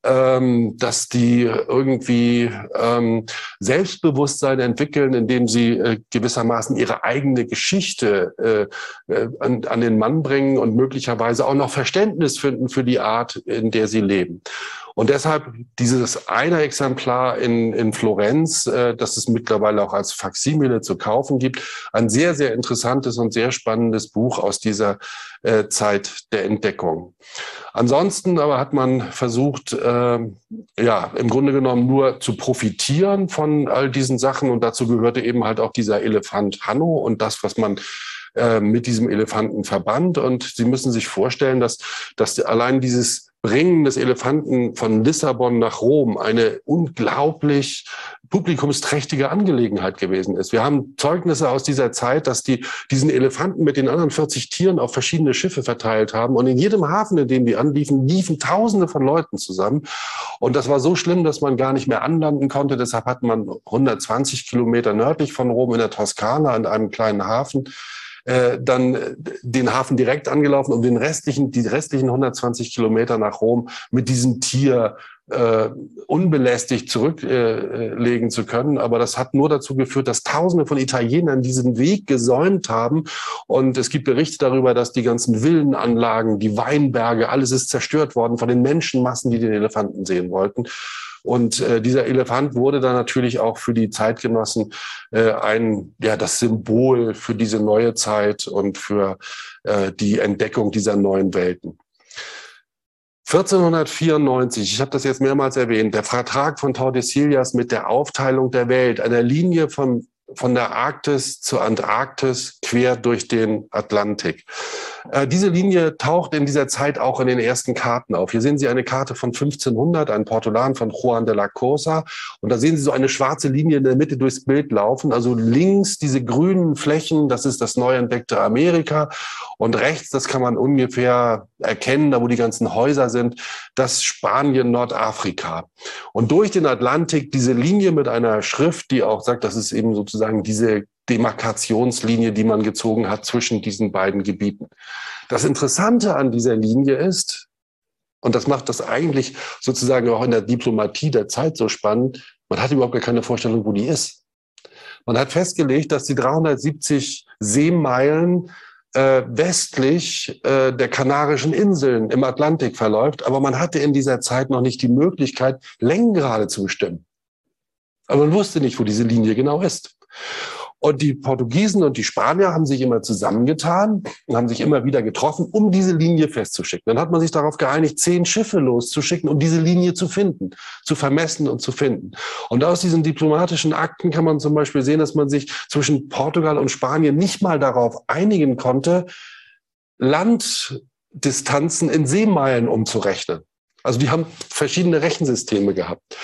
B: ähm, dass die irgendwie ähm, Selbstbewusstsein entwickeln, indem sie äh, gewissermaßen ihre eigene Geschichte äh, äh, an, an den Mann bringen und möglicherweise auch noch Verständnis finden für die Art, in der sie leben. Und deshalb dieses eine Exemplar in, in Florenz, äh, das es mittlerweile auch als Faksimile zu kaufen gibt, ein sehr, sehr interessantes und sehr spannendes Buch aus dieser äh, Zeit der Entdeckung. Ansonsten aber hat man versucht, äh, ja, im Grunde genommen nur zu profitieren von all diesen Sachen. Und dazu gehörte eben halt auch dieser Elefant Hanno und das, was man äh, mit diesem Elefanten verband. Und Sie müssen sich vorstellen, dass, dass allein dieses Bringen des Elefanten von Lissabon nach Rom eine unglaublich publikumsträchtige Angelegenheit gewesen ist. Wir haben Zeugnisse aus dieser Zeit, dass die diesen Elefanten mit den anderen 40 Tieren auf verschiedene Schiffe verteilt haben. Und in jedem Hafen, in dem die anliefen, liefen Tausende von Leuten zusammen. Und das war so schlimm, dass man gar nicht mehr anlanden konnte. Deshalb hat man 120 Kilometer nördlich von Rom in der Toskana in einem kleinen Hafen äh, dann äh, den Hafen direkt angelaufen, um den restlichen, die restlichen 120 Kilometer nach Rom mit diesem Tier äh, unbelästigt zurücklegen äh, zu können. Aber das hat nur dazu geführt, dass Tausende von Italienern diesen Weg gesäumt haben. Und es gibt Berichte darüber, dass die ganzen Villenanlagen, die Weinberge, alles ist zerstört worden von den Menschenmassen, die den Elefanten sehen wollten. Und äh, dieser Elefant wurde dann natürlich auch für die Zeitgenossen äh, ein, ja, das Symbol für diese neue Zeit und für äh, die Entdeckung dieser neuen Welten. 1494, ich habe das jetzt mehrmals erwähnt, der Vertrag von Tordesillas mit der Aufteilung der Welt, einer Linie von von der Arktis zur Antarktis quer durch den Atlantik. Äh, diese Linie taucht in dieser Zeit auch in den ersten Karten auf. Hier sehen Sie eine Karte von 1500, ein Portolan von Juan de la Cosa. Und da sehen Sie so eine schwarze Linie in der Mitte durchs Bild laufen. Also links diese grünen Flächen, das ist das neu entdeckte Amerika. Und rechts, das kann man ungefähr erkennen, da wo die ganzen Häuser sind, das Spanien, Nordafrika. Und durch den Atlantik diese Linie mit einer Schrift, die auch sagt, das ist eben sozusagen diese Demarkationslinie, die man gezogen hat zwischen diesen beiden Gebieten. Das Interessante an dieser Linie ist, und das macht das eigentlich sozusagen auch in der Diplomatie der Zeit so spannend, man hat überhaupt gar keine Vorstellung, wo die ist. Man hat festgelegt, dass die 370 Seemeilen äh, westlich äh, der Kanarischen Inseln im Atlantik verläuft, aber man hatte in dieser Zeit noch nicht die Möglichkeit, Längengrade zu bestimmen. Aber man wusste nicht, wo diese Linie genau ist. Und die Portugiesen und die Spanier haben sich immer zusammengetan und haben sich immer wieder getroffen, um diese Linie festzuschicken. Dann hat man sich darauf geeinigt, zehn Schiffe loszuschicken, um diese Linie zu finden, zu vermessen und zu finden. Und aus diesen diplomatischen Akten kann man zum Beispiel sehen, dass man sich zwischen Portugal und Spanien nicht mal darauf einigen konnte, Landdistanzen in Seemeilen umzurechnen. Also die haben verschiedene Rechensysteme gehabt.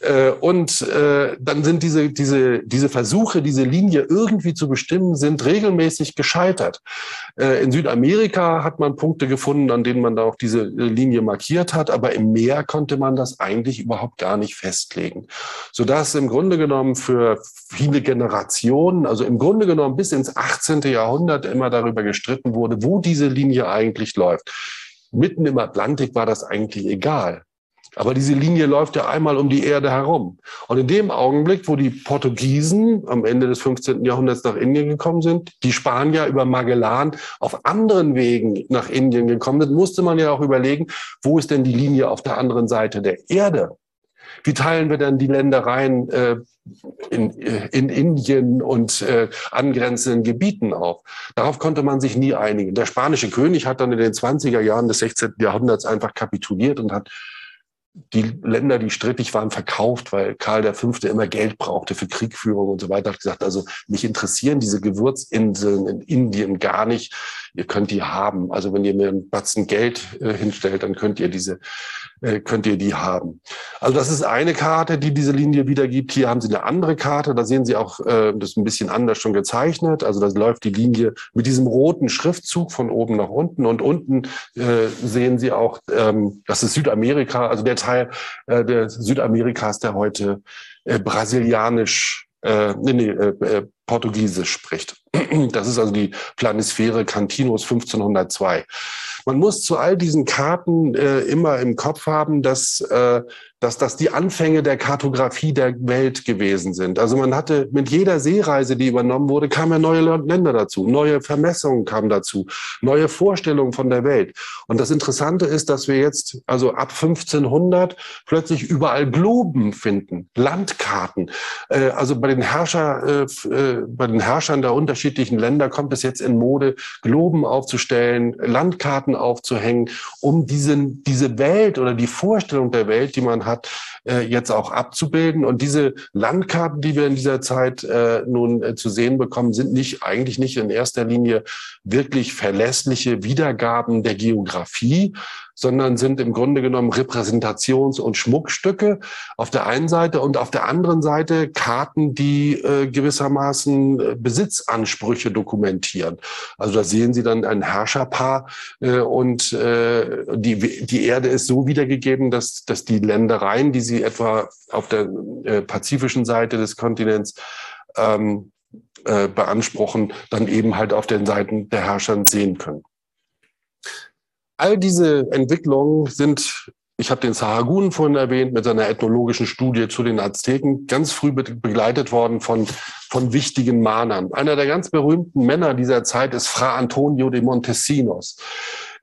B: Äh, und äh, dann sind diese, diese, diese Versuche, diese Linie irgendwie zu bestimmen, sind regelmäßig gescheitert. Äh, in Südamerika hat man Punkte gefunden, an denen man da auch diese Linie markiert hat, aber im Meer konnte man das eigentlich überhaupt gar nicht festlegen. Sodass im Grunde genommen für viele Generationen, also im Grunde genommen bis ins 18. Jahrhundert immer darüber gestritten wurde, wo diese Linie eigentlich läuft mitten im Atlantik war das eigentlich egal. Aber diese Linie läuft ja einmal um die Erde herum. Und in dem Augenblick, wo die Portugiesen am Ende des 15. Jahrhunderts nach Indien gekommen sind, die Spanier über Magellan auf anderen Wegen nach Indien gekommen sind, musste man ja auch überlegen, wo ist denn die Linie auf der anderen Seite der Erde? Wie teilen wir denn die Ländereien äh, in, äh, in Indien und äh, angrenzenden Gebieten auf? Darauf konnte man sich nie einigen. Der spanische König hat dann in den 20er Jahren des 16. Jahrhunderts einfach kapituliert und hat die Länder, die strittig waren, verkauft, weil Karl V. immer Geld brauchte für Kriegführung und so weiter, hat gesagt, also mich interessieren diese Gewürzinseln in Indien gar nicht. Ihr könnt die haben. Also wenn ihr mir einen Batzen Geld äh, hinstellt, dann könnt ihr diese äh, könnt ihr die haben. Also das ist eine Karte, die diese Linie wiedergibt. Hier haben Sie eine andere Karte, da sehen Sie auch, äh, das ist ein bisschen anders schon gezeichnet. Also da läuft die Linie mit diesem roten Schriftzug von oben nach unten und unten äh, sehen Sie auch, ähm, das ist Südamerika, also der Teil äh, Südamerikas, der heute äh, brasilianisch, äh, nee, nee, äh, äh Portugiesisch spricht. Das ist also die Planisphäre Cantinos 1502. Man muss zu all diesen Karten äh, immer im Kopf haben, dass äh, dass das die Anfänge der Kartografie der Welt gewesen sind. Also man hatte mit jeder Seereise, die übernommen wurde, kamen ja neue Länder dazu, neue Vermessungen kamen dazu, neue Vorstellungen von der Welt. Und das Interessante ist, dass wir jetzt also ab 1500 plötzlich überall Globen finden, Landkarten. Äh, also bei den Herrscher, äh, bei den Herrschern der unterschiedlichen Länder kommt es jetzt in Mode, Globen aufzustellen, Landkarten aufzuhängen, um diesen, diese Welt oder die Vorstellung der Welt, die man hat, hat, äh, jetzt auch abzubilden. Und diese Landkarten, die wir in dieser Zeit äh, nun äh, zu sehen bekommen, sind nicht eigentlich nicht in erster Linie wirklich verlässliche Wiedergaben der Geografie, sondern sind im Grunde genommen Repräsentations- und Schmuckstücke auf der einen Seite und auf der anderen Seite Karten, die äh, gewissermaßen äh, Besitzansprüche dokumentieren. Also da sehen Sie dann ein Herrscherpaar äh, und äh, die, die Erde ist so wiedergegeben, dass, dass die Ländereien, die Sie etwa auf der äh, pazifischen Seite des Kontinents ähm, äh, beanspruchen, dann eben halt auf den Seiten der Herrscher sehen können. All diese Entwicklungen sind, ich habe den Sahagún vorhin erwähnt, mit seiner ethnologischen Studie zu den Azteken, ganz früh begleitet worden von, von wichtigen Mahnern. Einer der ganz berühmten Männer dieser Zeit ist Fra Antonio de Montesinos.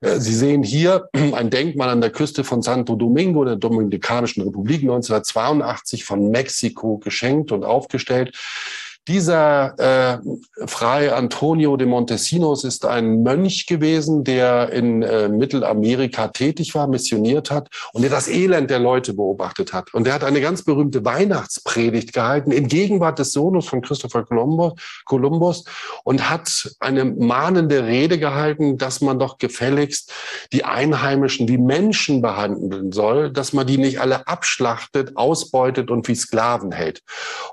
B: Äh, Sie sehen hier ein Denkmal an der Küste von Santo Domingo, der Dominikanischen Republik, 1982 von Mexiko geschenkt und aufgestellt. Dieser äh, Fray Antonio de Montesinos ist ein Mönch gewesen, der in äh, Mittelamerika tätig war, missioniert hat und der das Elend der Leute beobachtet hat. Und der hat eine ganz berühmte Weihnachtspredigt gehalten in Gegenwart des Sohnes von Christopher Columbus, Columbus und hat eine mahnende Rede gehalten, dass man doch gefälligst die Einheimischen wie Menschen behandeln soll, dass man die nicht alle abschlachtet, ausbeutet und wie Sklaven hält.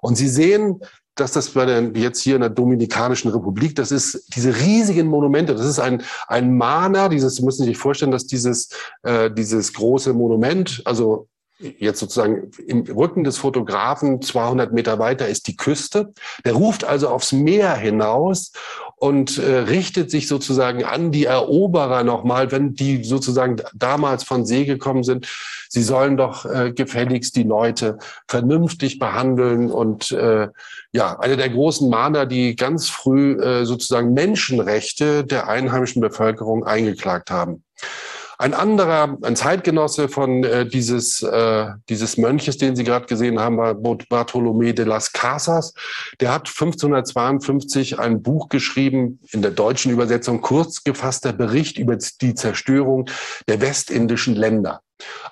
B: Und Sie sehen, dass das bei der, jetzt hier in der Dominikanischen Republik, das ist diese riesigen Monumente, das ist ein, ein Mana, dieses, Sie müssen sich vorstellen, dass dieses, äh, dieses große Monument, also jetzt sozusagen im Rücken des Fotografen 200 Meter weiter ist die Küste. Der ruft also aufs Meer hinaus und äh, richtet sich sozusagen an die Eroberer nochmal, wenn die sozusagen damals von See gekommen sind. Sie sollen doch äh, gefälligst die Leute vernünftig behandeln und äh, ja, eine der großen Mahner, die ganz früh äh, sozusagen Menschenrechte der einheimischen Bevölkerung eingeklagt haben. Ein anderer, ein Zeitgenosse von äh, dieses, äh, dieses Mönches, den Sie gerade gesehen haben, war Bartolomé de las Casas. Der hat 1552 ein Buch geschrieben, in der deutschen Übersetzung kurz gefasster Bericht über die Zerstörung der westindischen Länder.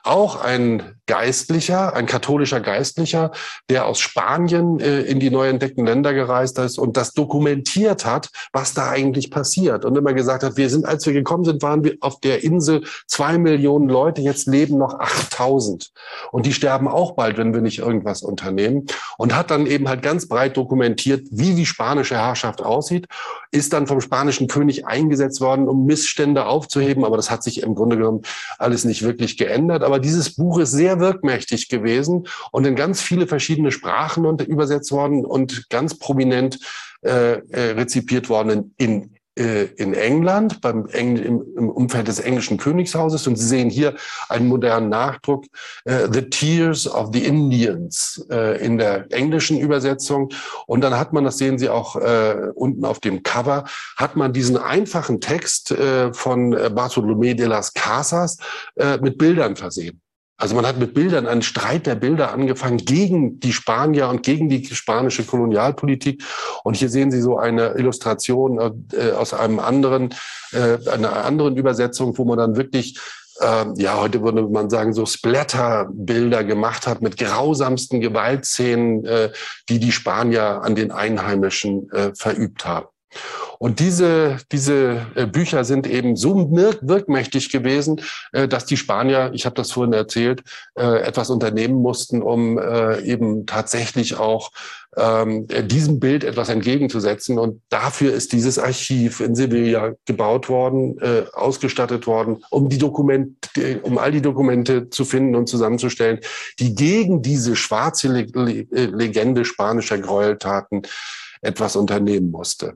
B: Auch ein Geistlicher, ein katholischer Geistlicher, der aus Spanien äh, in die neu entdeckten Länder gereist ist und das dokumentiert hat, was da eigentlich passiert. Und immer gesagt hat, wir sind, als wir gekommen sind, waren wir auf der Insel zwei Millionen Leute, jetzt leben noch 8000. Und die sterben auch bald, wenn wir nicht irgendwas unternehmen. Und hat dann eben halt ganz breit dokumentiert, wie die spanische Herrschaft aussieht, ist dann vom spanischen König eingesetzt worden, um Missstände aufzuheben. Aber das hat sich im Grunde genommen alles nicht wirklich geändert geändert, aber dieses Buch ist sehr wirkmächtig gewesen und in ganz viele verschiedene Sprachen und übersetzt worden und ganz prominent äh, äh rezipiert worden in, äh, in England, beim Engl im, Umfeld des englischen Königshauses. Und Sie sehen hier einen modernen Nachdruck, äh, The Tears of the Indians äh, in der englischen Übersetzung. Und dann hat man, das sehen Sie auch äh, unten auf dem Cover, hat man diesen einfachen Text äh, von Bartolomé de las Casas äh, mit Bildern versehen. Also man hat mit Bildern einen Streit der Bilder angefangen gegen die Spanier und gegen die spanische Kolonialpolitik. Und hier sehen Sie so eine Illustration äh, aus einem anderen, äh, einer anderen Übersetzung, wo man dann wirklich äh, ja, heute würde man sagen, so Splatter-Bilder gemacht hat mit grausamsten Gewaltszenen, äh, die die Spanier an den Einheimischen äh, verübt haben. Und diese, diese äh, Bücher sind eben so wirkmächtig gewesen, äh, dass die Spanier, ich habe das vorhin erzählt, äh, etwas unternehmen mussten, um eben tatsächlich auch ähm, diesem Bild etwas entgegenzusetzen. Und dafür ist dieses Archiv in Sevilla gebaut worden, ausgestattet worden, um die Dokumente, um all die Dokumente zu finden und zusammenzustellen, die gegen diese schwarze Legende spanischer Gräueltaten etwas unternehmen musste.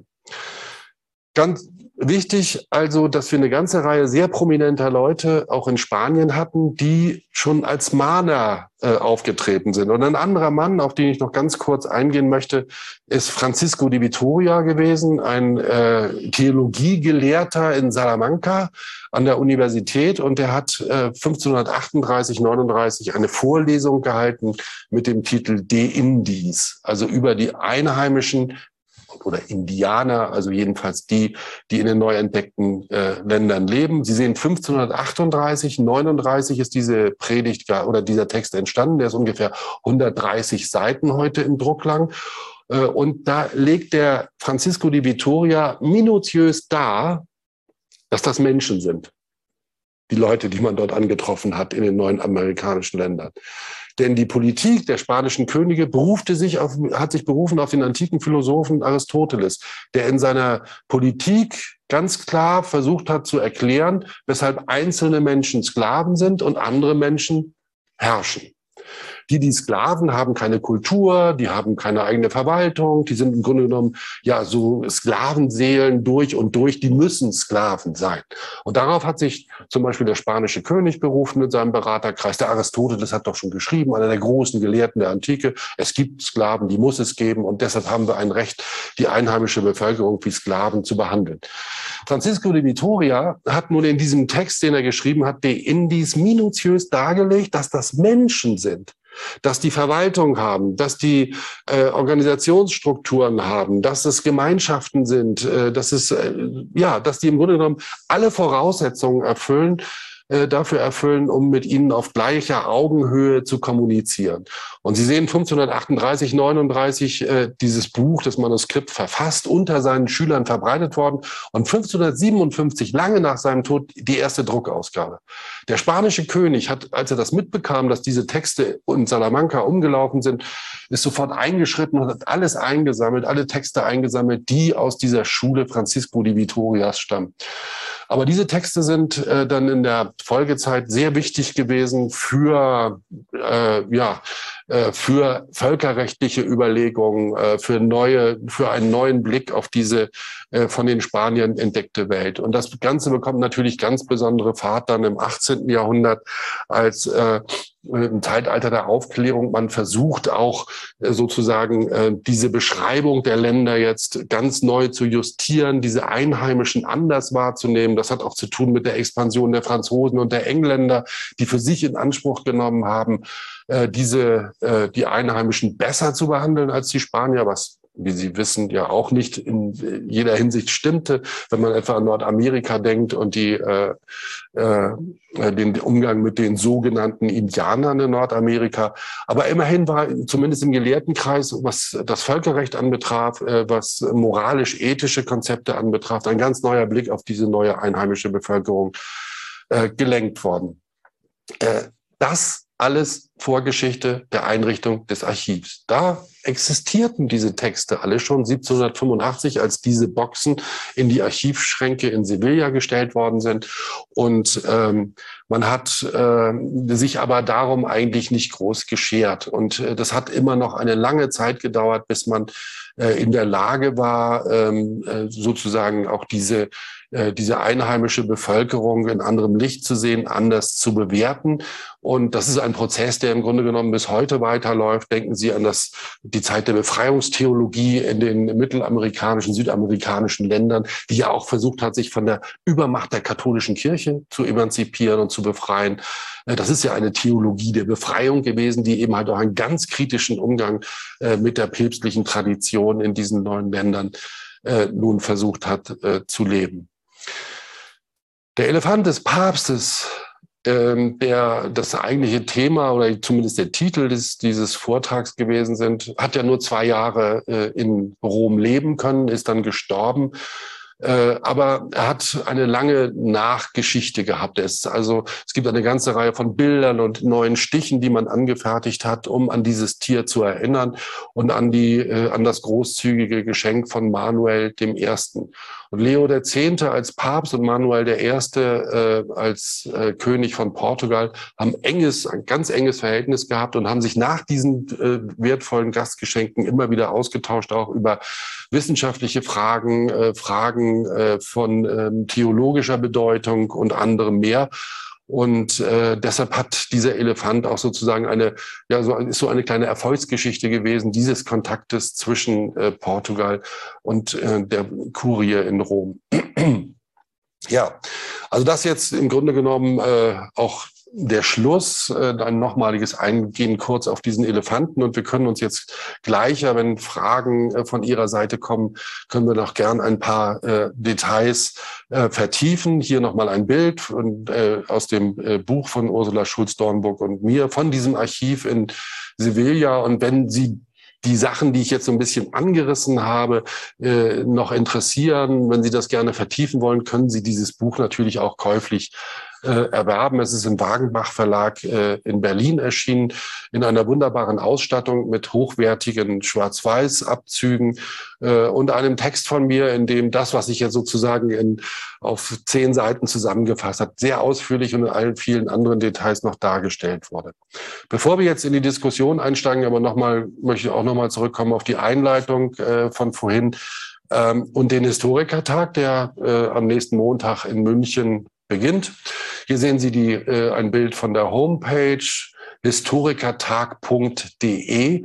B: Ganz wichtig also, dass wir eine ganze Reihe sehr prominenter Leute auch in Spanien hatten, die schon als Mahner äh, aufgetreten sind. Und ein anderer Mann, auf den ich noch ganz kurz eingehen möchte, ist Francisco de Vitoria gewesen, ein äh, Theologiegelehrter in Salamanca an der Universität. Und der hat äh, 1538, 39 eine Vorlesung gehalten mit dem Titel De Indies, also über die einheimischen oder Indianer, also jedenfalls die, die in den neu entdeckten äh, Ländern leben. Sie sehen 1538, 39 ist diese Predigt oder dieser Text entstanden. Der ist ungefähr 130 Seiten heute im Druck lang. Äh, und da legt der Francisco di Vittoria minutiös dar, dass das Menschen sind. Die Leute, die man dort angetroffen hat in den neuen amerikanischen Ländern. Denn die Politik der spanischen Könige berufte sich auf, hat sich berufen auf den antiken Philosophen Aristoteles, der in seiner Politik ganz klar versucht hat zu erklären, weshalb einzelne Menschen Sklaven sind und andere Menschen herrschen. Die, die Sklaven haben keine Kultur, die haben keine eigene Verwaltung, die sind im Grunde genommen ja so Sklavenseelen durch und durch, die müssen Sklaven sein. Und darauf hat sich zum Beispiel der spanische König berufen mit seinem Beraterkreis. Der Aristoteles hat doch schon geschrieben, einer der großen Gelehrten der Antike, es gibt Sklaven, die muss es geben und deshalb haben wir ein Recht, die einheimische Bevölkerung wie Sklaven zu behandeln. Francisco de Vitoria hat nun in diesem Text, den er geschrieben hat, die Indies minutiös dargelegt, dass das Menschen sind dass die Verwaltung haben, dass die äh, Organisationsstrukturen haben, dass es Gemeinschaften sind, äh, dass es äh, ja, dass die im Grunde genommen alle Voraussetzungen erfüllen, äh, dafür erfüllen, um mit ihnen auf gleicher Augenhöhe zu kommunizieren. Und Sie sehen 1538, 39 äh, dieses Buch, das Manuskript verfasst, unter seinen Schülern verbreitet worden und 1557, lange nach seinem Tod, die erste Druckausgabe. Der spanische König hat, als er das mitbekam, dass diese Texte in Salamanca umgelaufen sind, ist sofort eingeschritten und hat alles eingesammelt, alle Texte eingesammelt, die aus dieser Schule Francisco de Vitorias stammen. Aber diese Texte sind äh, dann in der Folgezeit sehr wichtig gewesen für, äh, ja, für völkerrechtliche Überlegungen, äh, für neue, für einen neuen Blick auf diese äh, von den Spaniern entdeckte Welt. Und das Ganze bekommt natürlich ganz besondere Fahrt dann im 18. Jahrhundert, als äh, im Zeitalter der Aufklärung man versucht auch äh, sozusagen äh, diese Beschreibung der Länder jetzt ganz neu zu justieren, diese Einheimischen anders wahrzunehmen. Das hat auch zu tun mit der Expansion der Franzosen und der Engländer, die für sich in Anspruch genommen haben, äh, diese die Einheimischen besser zu behandeln als die Spanier, was wie Sie wissen, ja auch nicht in jeder Hinsicht stimmte. Wenn man etwa an Nordamerika denkt und die, äh, äh, den Umgang mit den sogenannten Indianern in Nordamerika. Aber immerhin war zumindest im Gelehrtenkreis, was das Völkerrecht anbetraf, äh, was moralisch-ethische Konzepte anbetraf, ein ganz neuer Blick auf diese neue einheimische Bevölkerung äh, gelenkt worden. Äh, das alles Vorgeschichte der Einrichtung des Archivs. Da existierten diese Texte alle schon 1785, als diese Boxen in die Archivschränke in Sevilla gestellt worden sind. Und ähm, man hat äh, sich aber darum eigentlich nicht groß geschert. Und äh, das hat immer noch eine lange Zeit gedauert, bis man äh, in der Lage war, ähm, äh, sozusagen auch diese äh, diese einheimische Bevölkerung in anderem Licht zu sehen, anders zu bewerten. Und das ist ein Prozess, der im Grunde genommen bis heute weiterläuft. Denken Sie an das, die Zeit der Befreiungstheologie in den mittelamerikanischen, südamerikanischen Ländern, die ja auch versucht hat, sich von der Übermacht der katholischen Kirche zu emanzipieren und zu befreien. Äh, das ist ja eine Theologie der Befreiung gewesen, die eben halt auch einen ganz kritischen Umgang äh, mit der päpstlichen Tradition in diesen neuen Ländern nun versucht hat zu leben. Der Elefant des Papstes, ähm, der das eigentliche Thema oder zumindest der Titel des, dieses Vortrags gewesen sind, hat ja nur zwei Jahre äh, in Rom leben können, ist dann gestorben. Äh, aber er hat eine lange Nachgeschichte gehabt. Es, also, es gibt eine ganze Reihe von Bildern und neuen Stichen, die man angefertigt hat, um an dieses Tier zu erinnern und an, die, äh, an das großzügige Geschenk von Manuel dem Ersten. Und Leo X. als Papst und Manuel I. Äh, als äh, König von Portugal haben enges, ein ganz enges Verhältnis gehabt und haben sich nach diesen äh, wertvollen Gastgeschenken immer wieder ausgetauscht, auch über wissenschaftliche Fragen, äh, Fragen äh, von ähm, theologischer Bedeutung und anderem mehr. Und äh, deshalb hat dieser Elefant auch sozusagen eine, ja, so ist so eine kleine Erfolgsgeschichte gewesen, dieses Kontaktes zwischen äh, Portugal und äh, der Kurie in Rom. ja, also das jetzt im Grunde genommen äh, auch der Schluss, äh, ein nochmaliges Eingehen kurz auf diesen Elefanten. Und wir können uns jetzt gleicher, wenn Fragen äh, von Ihrer Seite kommen, können wir noch gern ein paar äh, Details äh, vertiefen. Hier nochmal ein Bild äh, aus dem äh, Buch von Ursula Schulz-Dornburg und mir von diesem Archiv in Sevilla. Und wenn Sie die Sachen, die ich jetzt so ein bisschen angerissen habe, äh, noch interessieren, wenn Sie das gerne vertiefen wollen, können Sie dieses Buch natürlich auch käuflich äh, erwerben. Es ist im Wagenbach Verlag äh, in Berlin erschienen, in einer wunderbaren Ausstattung mit hochwertigen Schwarz-Weiß-Abzügen äh, und einem Text von mir, in dem das, was ich jetzt sozusagen in, auf zehn Seiten zusammengefasst habe, sehr ausführlich und in allen vielen anderen Details noch dargestellt wurde. Bevor wir jetzt in die Diskussion einsteigen, aber nochmal, möchte ich auch nochmal zurückkommen auf die Einleitung äh, von vorhin ähm, und den Historikertag, der äh, am nächsten Montag in München beginnt. Hier sehen Sie die, äh, ein Bild von der Homepage historikertag.de.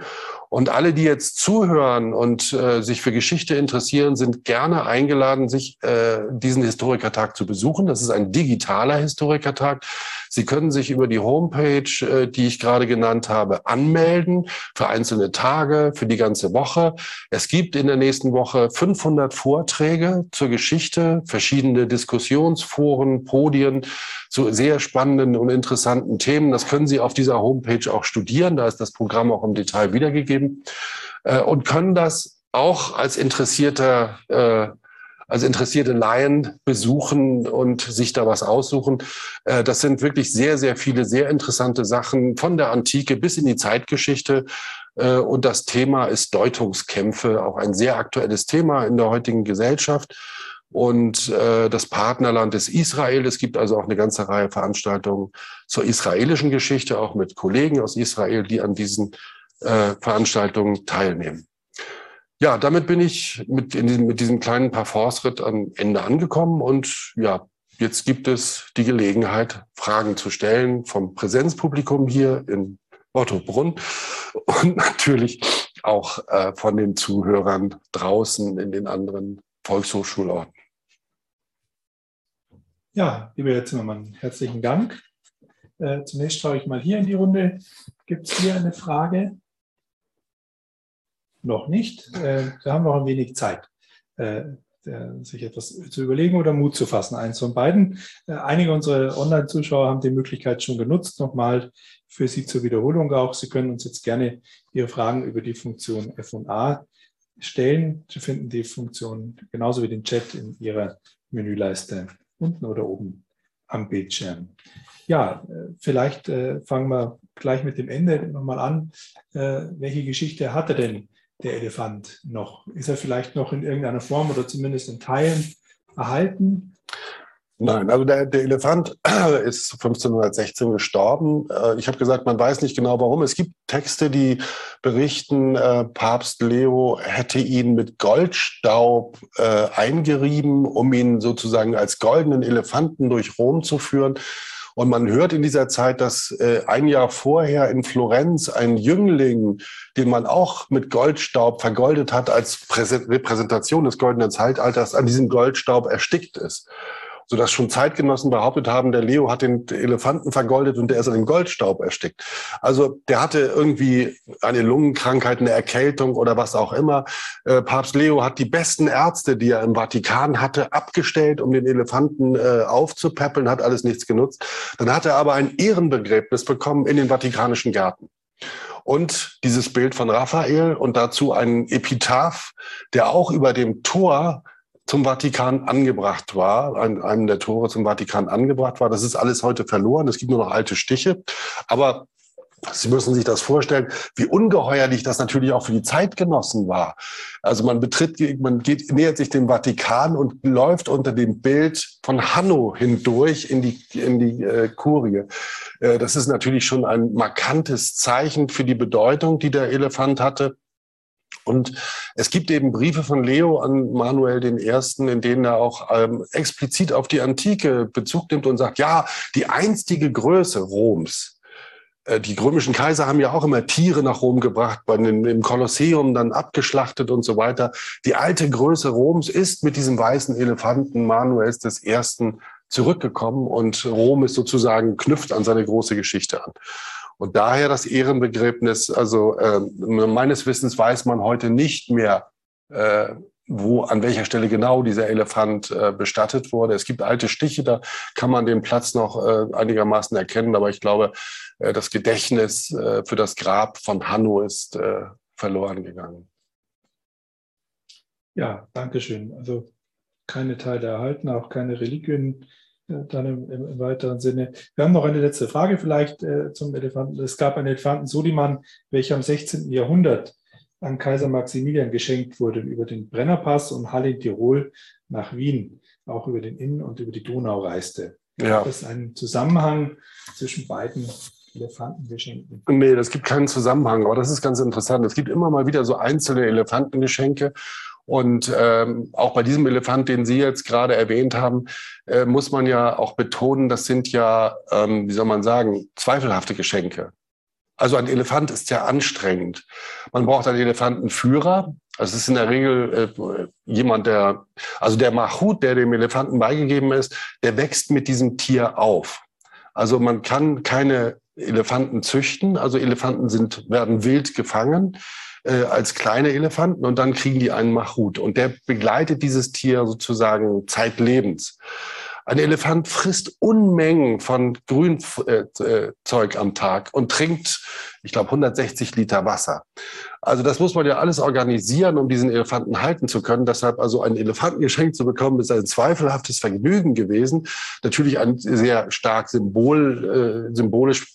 B: Und alle, die jetzt zuhören und äh, sich für Geschichte interessieren, sind gerne eingeladen, sich äh, diesen Historikertag zu besuchen. Das ist ein digitaler Historikertag. Sie können sich über die Homepage, äh, die ich gerade genannt habe, anmelden für einzelne Tage, für die ganze Woche. Es gibt in der nächsten Woche 500 Vorträge zur Geschichte, verschiedene Diskussionsforen, Podien zu sehr spannenden und interessanten Themen. Das können Sie auf dieser Homepage auch studieren. Da ist das Programm auch im Detail wiedergegeben äh, und können das auch als interessierter äh, als interessierte Laien besuchen und sich da was aussuchen. Äh, das sind wirklich sehr, sehr viele sehr interessante Sachen von der Antike bis in die Zeitgeschichte. Äh, und das Thema ist Deutungskämpfe, auch ein sehr aktuelles Thema in der heutigen Gesellschaft. Und äh, das Partnerland ist Israel. Es gibt also auch eine ganze Reihe Veranstaltungen zur israelischen Geschichte, auch mit Kollegen aus Israel, die an diesen Veranstaltungen teilnehmen. Ja, damit bin ich mit, in diesem, mit diesem kleinen Parforce-Ritt am Ende angekommen und ja, jetzt gibt es die Gelegenheit, Fragen zu stellen vom Präsenzpublikum hier in Ottobrunn und natürlich auch äh, von den Zuhörern draußen in den anderen Volkshochschulorten.
A: Ja, lieber Herr Zimmermann, herzlichen Dank. Äh, zunächst schaue ich mal hier in die Runde. Gibt es hier eine Frage? Noch nicht. Äh, wir haben noch ein wenig Zeit, äh, sich etwas zu überlegen oder Mut zu fassen. Eins von beiden. Äh, einige unserer Online-Zuschauer haben die Möglichkeit schon genutzt. Nochmal für Sie zur Wiederholung auch. Sie können uns jetzt gerne Ihre Fragen über die Funktion F&A stellen. Sie finden die Funktion genauso wie den Chat in Ihrer Menüleiste unten oder oben am Bildschirm. Ja, vielleicht fangen wir gleich mit dem Ende nochmal an. Welche Geschichte hatte denn der Elefant noch? Ist er vielleicht noch in irgendeiner Form oder zumindest in Teilen erhalten?
B: Nein, also der, der Elefant ist 1516 gestorben. Äh, ich habe gesagt, man weiß nicht genau warum. Es gibt Texte, die berichten, äh, Papst Leo hätte ihn mit Goldstaub äh, eingerieben, um ihn sozusagen als goldenen Elefanten durch Rom zu führen. Und man hört in dieser Zeit, dass äh, ein Jahr vorher in Florenz ein Jüngling, den man auch mit Goldstaub vergoldet hat, als Präse Repräsentation des goldenen Zeitalters, an diesem Goldstaub erstickt ist sodass schon Zeitgenossen behauptet haben, der Leo hat den Elefanten vergoldet und der ist an dem Goldstaub erstickt. Also der hatte irgendwie eine Lungenkrankheit, eine Erkältung oder was auch immer. Äh, Papst Leo hat die besten Ärzte, die er im Vatikan hatte, abgestellt, um den Elefanten äh, aufzupäppeln, hat alles nichts genutzt. Dann hat er aber ein Ehrenbegräbnis bekommen in den Vatikanischen Gärten und dieses Bild von Raphael und dazu ein Epitaph, der auch über dem Tor zum Vatikan angebracht war, an einem der Tore zum Vatikan angebracht war. Das ist alles heute verloren. Es gibt nur noch alte Stiche. Aber Sie müssen sich das vorstellen, wie ungeheuerlich das natürlich auch für die Zeitgenossen war. Also man betritt, man geht, nähert sich dem Vatikan und läuft unter dem Bild von Hanno hindurch in die, in die äh, Kurie. Äh, das ist natürlich schon ein markantes Zeichen für die Bedeutung, die der Elefant hatte. Und es gibt eben Briefe von Leo an Manuel I., in denen er auch ähm, explizit auf die Antike Bezug nimmt und sagt, ja, die einstige Größe Roms, äh, die römischen Kaiser haben ja auch immer Tiere nach Rom gebracht, im Kolosseum dann abgeschlachtet und so weiter. Die alte Größe Roms ist mit diesem weißen Elefanten Manuels I. zurückgekommen und Rom ist sozusagen knüpft an seine große Geschichte an. Und daher das Ehrenbegräbnis, also äh, meines Wissens weiß man heute nicht mehr, äh, wo, an welcher Stelle genau dieser Elefant äh, bestattet wurde. Es gibt alte Stiche, da kann man den Platz noch äh, einigermaßen erkennen, aber ich glaube, äh, das Gedächtnis äh, für das Grab von Hanno ist äh, verloren gegangen.
A: Ja, danke schön. Also keine Teile erhalten, auch keine Reliquien dann im, im, weiteren Sinne. Wir haben noch eine letzte Frage vielleicht äh, zum Elefanten. Es gab einen Elefanten Suliman, welcher im 16. Jahrhundert an Kaiser Maximilian geschenkt wurde über den Brennerpass und Halle in Tirol nach Wien, auch über den Inn und über die Donau reiste. Ja. Das ist ein Zusammenhang zwischen beiden Elefantengeschenken?
B: Nee, das gibt keinen Zusammenhang, aber das ist ganz interessant. Es gibt immer mal wieder so einzelne Elefantengeschenke und ähm, auch bei diesem Elefant, den Sie jetzt gerade erwähnt haben, äh, muss man ja auch betonen, das sind ja, ähm, wie soll man sagen, zweifelhafte Geschenke. Also ein Elefant ist ja anstrengend. Man braucht einen Elefantenführer. Also es ist in der Regel äh, jemand, der, also der Mahut, der dem Elefanten beigegeben ist, der wächst mit diesem Tier auf. Also man kann keine Elefanten züchten. Also Elefanten sind, werden wild gefangen äh, als kleine Elefanten und dann kriegen die einen Machut. Und der begleitet dieses Tier sozusagen zeitlebens. Ein Elefant frisst Unmengen von Grünzeug äh, am Tag und trinkt, ich glaube, 160 Liter Wasser. Also das muss man ja alles organisieren, um diesen Elefanten halten zu können. Deshalb also ein Elefantengeschenk zu bekommen, ist ein zweifelhaftes Vergnügen gewesen. Natürlich ein sehr stark symbol, äh, symbolisch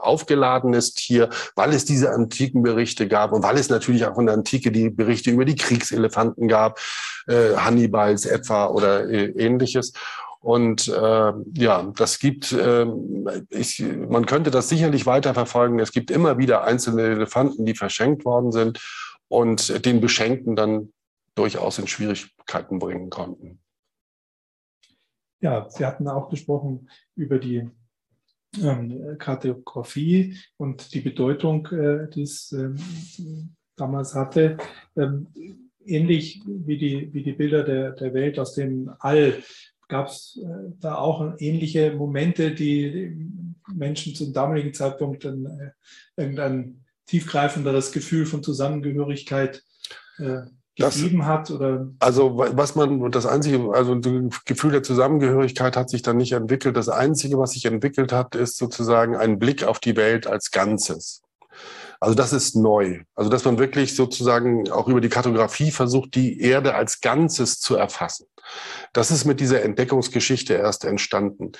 B: aufgeladenes Tier, weil es diese antiken Berichte gab und weil es natürlich auch in der Antike die Berichte über die Kriegselefanten gab, äh, Hannibals etwa oder äh, ähnliches. Und äh, ja, das gibt, äh, ich, man könnte das sicherlich weiterverfolgen. Es gibt immer wieder einzelne Elefanten, die verschenkt worden sind und den Beschenkten dann durchaus in Schwierigkeiten bringen konnten.
A: Ja, Sie hatten auch gesprochen über die ähm, Kartografie und die Bedeutung, äh, die es äh, damals hatte. Ähm, ähnlich wie die, wie die Bilder der, der Welt aus dem All gab es äh, da auch ähnliche Momente, die Menschen zum damaligen Zeitpunkt dann äh, irgendein tiefgreifenderes Gefühl von Zusammengehörigkeit äh, gegeben das, hat? Oder?
B: Also was man, das Einzige, also das Gefühl der Zusammengehörigkeit hat sich dann nicht entwickelt. Das Einzige, was sich entwickelt hat, ist sozusagen ein Blick auf die Welt als Ganzes. Also das ist neu. Also dass man wirklich sozusagen auch über die Kartografie versucht, die Erde als Ganzes zu erfassen. Das ist mit dieser Entdeckungsgeschichte erst entstanden.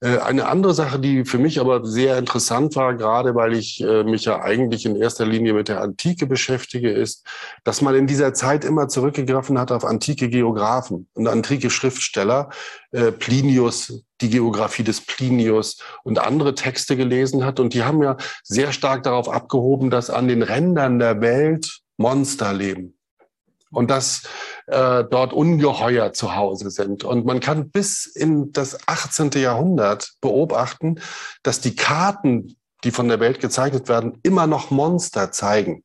B: Äh, eine andere Sache, die für mich aber sehr interessant war, gerade weil ich äh, mich ja eigentlich in erster Linie mit der Antike beschäftige, ist, dass man in dieser Zeit immer zurückgegriffen hat auf antike Geografen und antike Schriftsteller, äh, Plinius, die Geografie des Plinius und andere Texte gelesen hat. Und die haben ja sehr stark darauf abgehoben, dass an den Rändern der Welt Monster leben und dass äh, dort Ungeheuer zu Hause sind. Und man kann bis in das 18. Jahrhundert beobachten, dass die Karten, die von der Welt gezeichnet werden, immer noch Monster zeigen.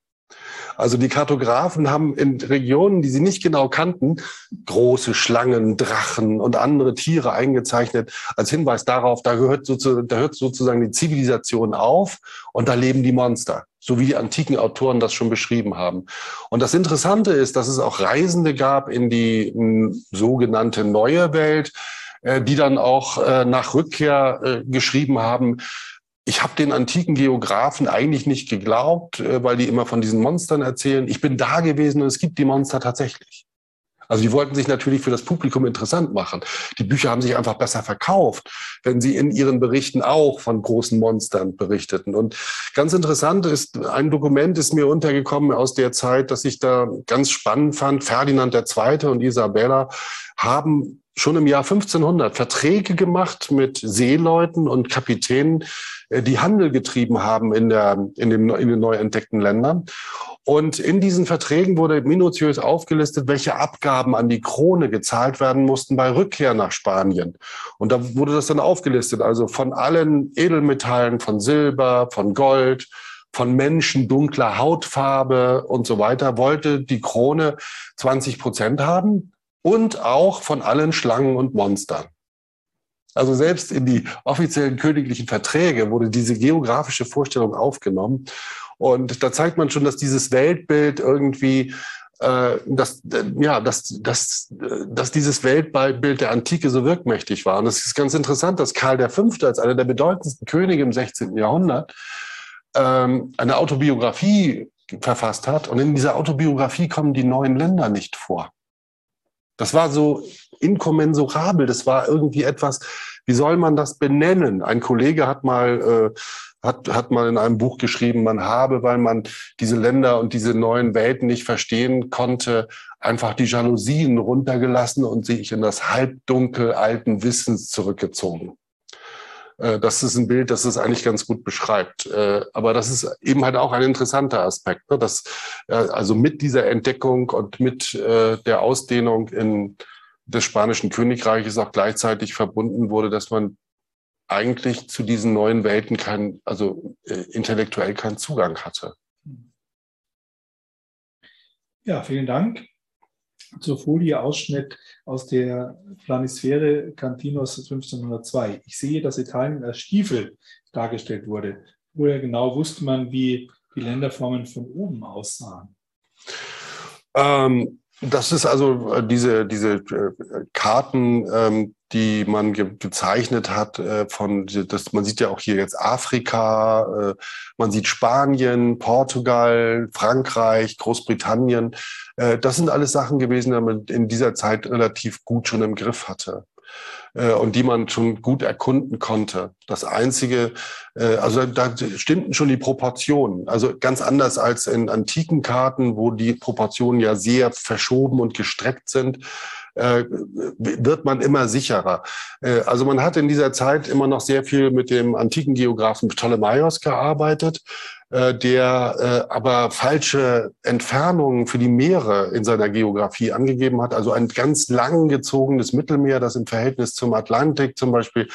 B: Also die Kartografen haben in Regionen, die sie nicht genau kannten, große Schlangen, Drachen und andere Tiere eingezeichnet als Hinweis darauf, da sozusagen, da hört sozusagen die Zivilisation auf und da leben die Monster so wie die antiken Autoren das schon beschrieben haben. Und das Interessante ist, dass es auch Reisende gab in die sogenannte neue Welt, äh, die dann auch äh, nach Rückkehr äh, geschrieben haben, ich habe den antiken Geografen eigentlich nicht geglaubt, weil die immer von diesen Monstern erzählen. Ich bin da gewesen und es gibt die Monster tatsächlich. Also die wollten sich natürlich für das Publikum interessant machen. Die Bücher haben sich einfach besser verkauft, wenn sie in ihren Berichten auch von großen Monstern berichteten. Und ganz interessant ist, ein Dokument ist mir untergekommen aus der Zeit, das ich da ganz spannend fand. Ferdinand II. und Isabella haben schon im Jahr 1500 Verträge gemacht mit Seeleuten und Kapitänen, äh, die Handel getrieben haben in, der, in, den, in den neu entdeckten Ländern. Und in diesen Verträgen wurde minutiös aufgelistet, welche Abgaben an die Krone gezahlt werden mussten bei Rückkehr nach Spanien. Und da wurde das dann aufgelistet, also von allen Edelmetallen, von Silber, von Gold, von Menschen dunkler Hautfarbe und so weiter, wollte die Krone 20 Prozent haben und auch von allen Schlangen und Monstern. Also selbst in die offiziellen königlichen Verträge wurde diese geografische Vorstellung aufgenommen. Und da zeigt man schon, dass dieses Weltbild irgendwie, äh, dass, äh, ja, dass, dass, dass dieses Weltbild der Antike so wirkmächtig war. Und es ist ganz interessant, dass Karl V. als einer der bedeutendsten Könige im 16. Jahrhundert ähm, eine Autobiografie verfasst hat. Und in dieser Autobiografie kommen die neuen Länder nicht vor. Das war so inkommensurabel. Das war irgendwie etwas, wie soll man das benennen? Ein Kollege hat mal äh, hat, hat mal in einem Buch geschrieben, man habe, weil man diese Länder und diese neuen Welten nicht verstehen konnte, einfach die Jalousien runtergelassen und sich in das Halbdunkel alten Wissens zurückgezogen. Äh, das ist ein Bild, das es eigentlich ganz gut beschreibt. Äh, aber das ist eben halt auch ein interessanter Aspekt, ne? dass äh, also mit dieser Entdeckung und mit der Ausdehnung in des spanischen Königreiches auch gleichzeitig verbunden wurde, dass man eigentlich zu diesen neuen Welten kein, also intellektuell keinen Zugang hatte.
A: Ja, vielen Dank. Zur Folie Ausschnitt aus der Planisphäre Cantinos 1502. Ich sehe, dass Italien als Stiefel dargestellt wurde. Woher genau wusste man, wie die Länderformen von oben aussahen?
B: Ähm, das ist also äh, diese, diese äh, Karten, ähm, die man ge gezeichnet hat äh, von, das, man sieht ja auch hier jetzt Afrika, äh, man sieht Spanien, Portugal, Frankreich, Großbritannien. Äh, das sind alles Sachen gewesen, die man in dieser Zeit relativ gut schon im Griff hatte äh, und die man schon gut erkunden konnte. Das Einzige, äh, also da, stimmten schon die Proportionen. Also ganz anders als in antiken Karten, wo die Proportionen ja sehr verschoben und gestreckt sind wird man immer sicherer. Äh, also man hat in dieser Zeit immer noch sehr viel mit dem antiken Geografen Ptolemaios gearbeitet, äh, der äh, aber falsche Entfernungen für die Meere in seiner Geografie angegeben hat. Also ein ganz lang gezogenes Mittelmeer, das im Verhältnis zum Atlantik zum Beispiel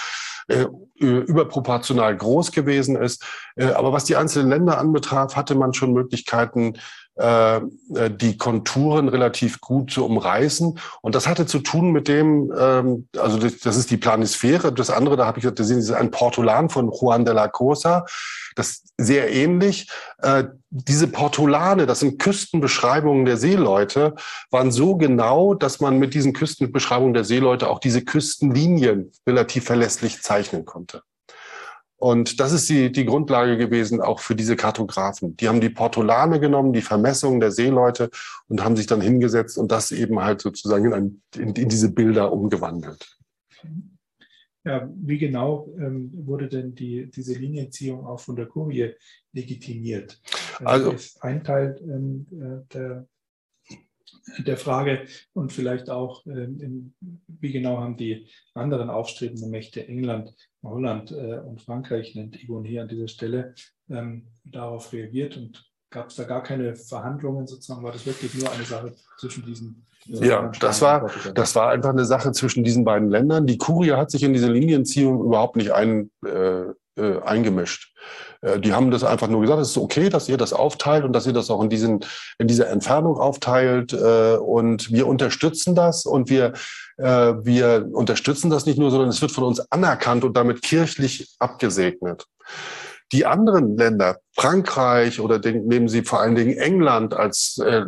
B: äh, überproportional groß gewesen ist. Äh, aber was die einzelnen Länder anbetraf, hatte man schon Möglichkeiten, äh, die Konturen relativ gut zu umreißen. Und das hatte zu tun mit dem, ähm, also das, ist die Planisphäre. Das andere, da habe ich gesagt, das ist ein Portolan von Juan de la Cosa. Das ist sehr ähnlich. Äh, diese Portolane, das sind Küstenbeschreibungen der Seeleute, waren so genau, dass man mit diesen Küstenbeschreibungen der Seeleute auch diese Küstenlinien relativ verlässlich zeichnen konnte. Und das ist die, die Grundlage gewesen auch für diese Kartografen. Die haben die Portolane genommen, die Vermessungen der Seeleute und haben sich dann hingesetzt und das eben halt sozusagen in, ein, in, in diese Bilder umgewandelt.
A: Ja, wie genau ähm, wurde denn die, diese Linienziehung auch von der Kurie legitimiert? Also ist ein Teil ähm, äh, der, der Frage und vielleicht auch, ähm, in, wie genau haben die anderen aufstrebenden Mächte England Holland äh, und Frankreich nennt Igon hier an dieser Stelle, ähm, darauf reagiert und gab es da gar keine Verhandlungen sozusagen? War das wirklich nur eine Sache zwischen diesen?
B: Äh, ja, das war, das war einfach eine Sache zwischen diesen beiden Ländern. Die Kurie hat sich in diese Linienziehung überhaupt nicht ein, äh, äh, eingemischt. Äh, die haben das einfach nur gesagt, es ist okay, dass ihr das aufteilt und dass ihr das auch in, diesen, in dieser Entfernung aufteilt. Äh, und wir unterstützen das und wir, äh, wir unterstützen das nicht nur, sondern es wird von uns anerkannt und damit kirchlich abgesegnet. Die anderen Länder, Frankreich oder den, nehmen Sie vor allen Dingen England als äh,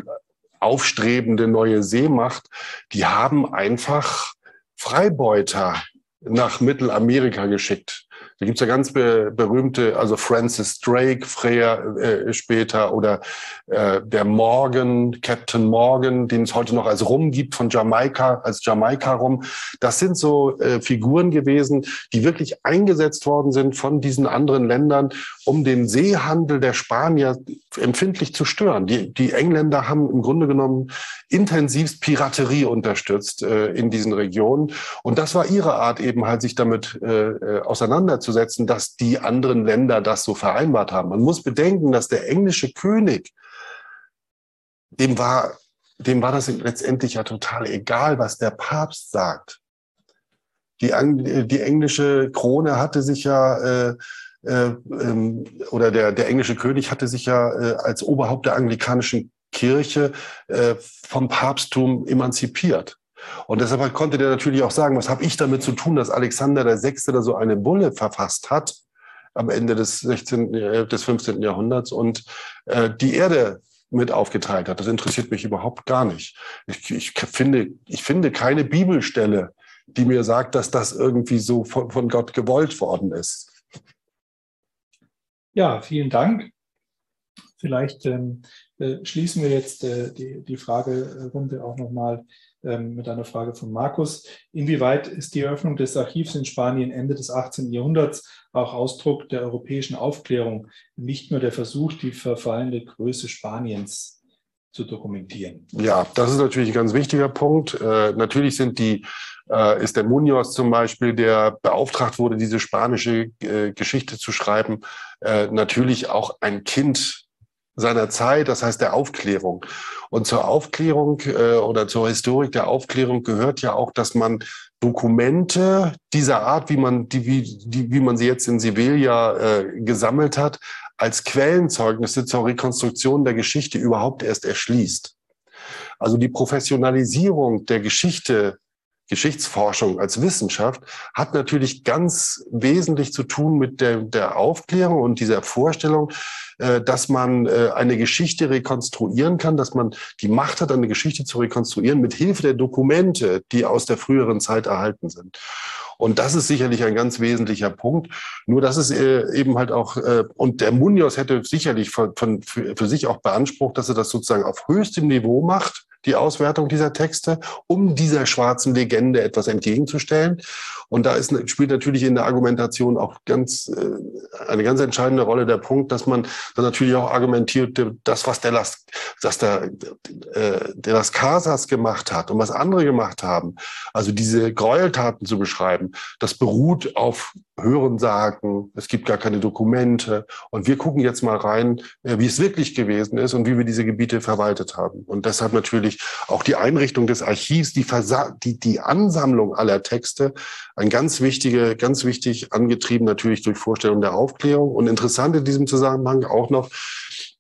B: aufstrebende neue Seemacht, die haben einfach Freibeuter nach Mittelamerika geschickt. Da gibt's ja ganz be berühmte, also Francis Drake, Freya äh, später oder äh, der Morgan, Captain Morgan, den es heute noch als Rum gibt von Jamaika, als Jamaika Rum. Das sind so äh, Figuren gewesen, die wirklich eingesetzt worden sind von diesen anderen Ländern, um den Seehandel der Spanier empfindlich zu stören. Die, die Engländer haben im Grunde genommen intensivst Piraterie unterstützt äh, in diesen Regionen. Und das war ihre Art eben halt, sich damit äh, äh auseinanderzusetzen auseinanderzusetzen, dass die anderen Länder das so vereinbart haben. Man muss bedenken, dass der englische König, dem war, dem war das letztendlich ja total egal, was der Papst sagt. Die, die englische Krone hatte sich ja, äh, äh, ähm, oder der, der englische König hatte sich ja äh, als Oberhaupt der anglikanischen Kirche äh, vom Papsttum emanzipiert. Und deshalb konnte der natürlich auch sagen, was habe ich damit zu tun, dass Alexander VI. da so eine Bulle verfasst hat am Ende des 16., äh, des 15. Jahrhunderts und äh, die Erde mit aufgeteilt hat. Das interessiert mich überhaupt gar nicht. Ich, ich, finde, ich finde keine Bibelstelle, die mir sagt, dass das irgendwie so von, von Gott gewollt worden ist.
A: Ja, vielen Dank. Vielleicht ähm, äh, schließen wir jetzt äh, die, die Fragerunde auch nochmal mit einer Frage von Markus. Inwieweit ist die Eröffnung des Archivs in Spanien Ende des 18. Jahrhunderts auch Ausdruck der europäischen Aufklärung, nicht nur der Versuch, die verfallende Größe Spaniens zu dokumentieren?
B: Ja, das ist natürlich ein ganz wichtiger Punkt. Äh, natürlich sind die äh, ist der Munoz zum Beispiel, der beauftragt wurde, diese spanische äh, Geschichte zu schreiben, äh, natürlich auch ein Kind seiner Zeit, das heißt der Aufklärung. Und zur Aufklärung äh, oder zur Historik der Aufklärung gehört ja auch, dass man Dokumente dieser Art, wie man, die, wie, die, wie man sie jetzt in Sevilla äh, gesammelt hat, als Quellenzeugnisse zur Rekonstruktion der Geschichte überhaupt erst erschließt. Also die Professionalisierung der Geschichte Geschichtsforschung als Wissenschaft hat natürlich ganz wesentlich zu tun mit der, der Aufklärung und dieser Vorstellung, äh, dass man äh, eine Geschichte rekonstruieren kann, dass man die Macht hat, eine Geschichte zu rekonstruieren mit Hilfe der Dokumente, die aus der früheren Zeit erhalten sind. Und das ist sicherlich ein ganz wesentlicher Punkt. Nur das ist äh, eben halt auch, und der Munoz hätte sicherlich von, von, für, für sich auch beansprucht, dass er das sozusagen auf höchstem Niveau macht die Auswertung dieser Texte, um dieser schwarzen Legende etwas entgegenzustellen. Und da ist, spielt natürlich in der Argumentation auch ganz, äh, eine ganz entscheidende Rolle der Punkt, dass man dann natürlich auch argumentiert, das, was der Las, dass der, äh, der Las Casas gemacht hat und was andere gemacht haben, also diese Gräueltaten zu beschreiben, das beruht auf Hörensagen, es gibt gar keine Dokumente. Und wir gucken jetzt mal rein, äh, wie es wirklich gewesen ist und wie wir diese Gebiete verwaltet haben. Und deshalb natürlich auch die Einrichtung des Archivs, die, Versa die, die Ansammlung aller Texte, ein ganz wichtige, ganz wichtig angetrieben natürlich durch Vorstellung der Aufklärung. Und interessant in diesem Zusammenhang auch noch,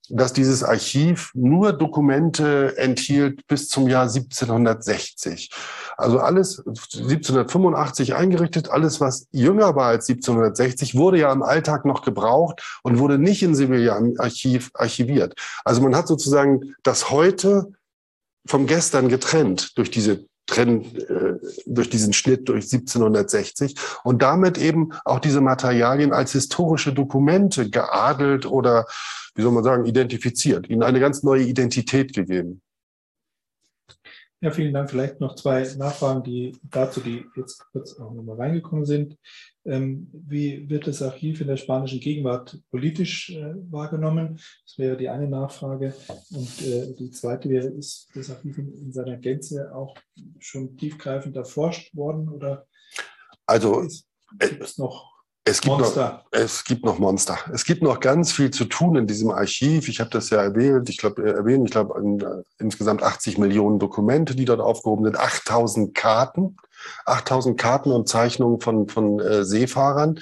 B: dass dieses Archiv nur Dokumente enthielt bis zum Jahr 1760. Also alles 1785 eingerichtet, alles, was jünger war als 1760, wurde ja im Alltag noch gebraucht und wurde nicht in Sevilla Archiv archiviert. Also man hat sozusagen das heute vom Gestern getrennt durch diese trennen äh, durch diesen Schnitt durch 1760 und damit eben auch diese Materialien als historische Dokumente geadelt oder, wie soll man sagen, identifiziert, ihnen eine ganz neue Identität gegeben.
A: Ja, vielen Dank. Vielleicht noch zwei Nachfragen, die dazu, die jetzt kurz auch nochmal reingekommen sind. Ähm, wie wird das Archiv in der spanischen Gegenwart politisch äh, wahrgenommen? Das wäre die eine Nachfrage. Und äh, die zweite wäre, ist das Archiv in, in, seiner Gänze auch schon tiefgreifend erforscht worden? Oder
B: also, gibt es noch es gibt, Monster. Noch, es gibt noch Monster. Es gibt noch ganz viel zu tun in diesem Archiv. Ich habe das ja erwähnt. Ich glaube, äh, erwähnt. Ich glaube, äh, insgesamt 80 Millionen Dokumente, die dort aufgehoben sind, 8000 Karten, 8000 Karten und Zeichnungen von, von äh, Seefahrern.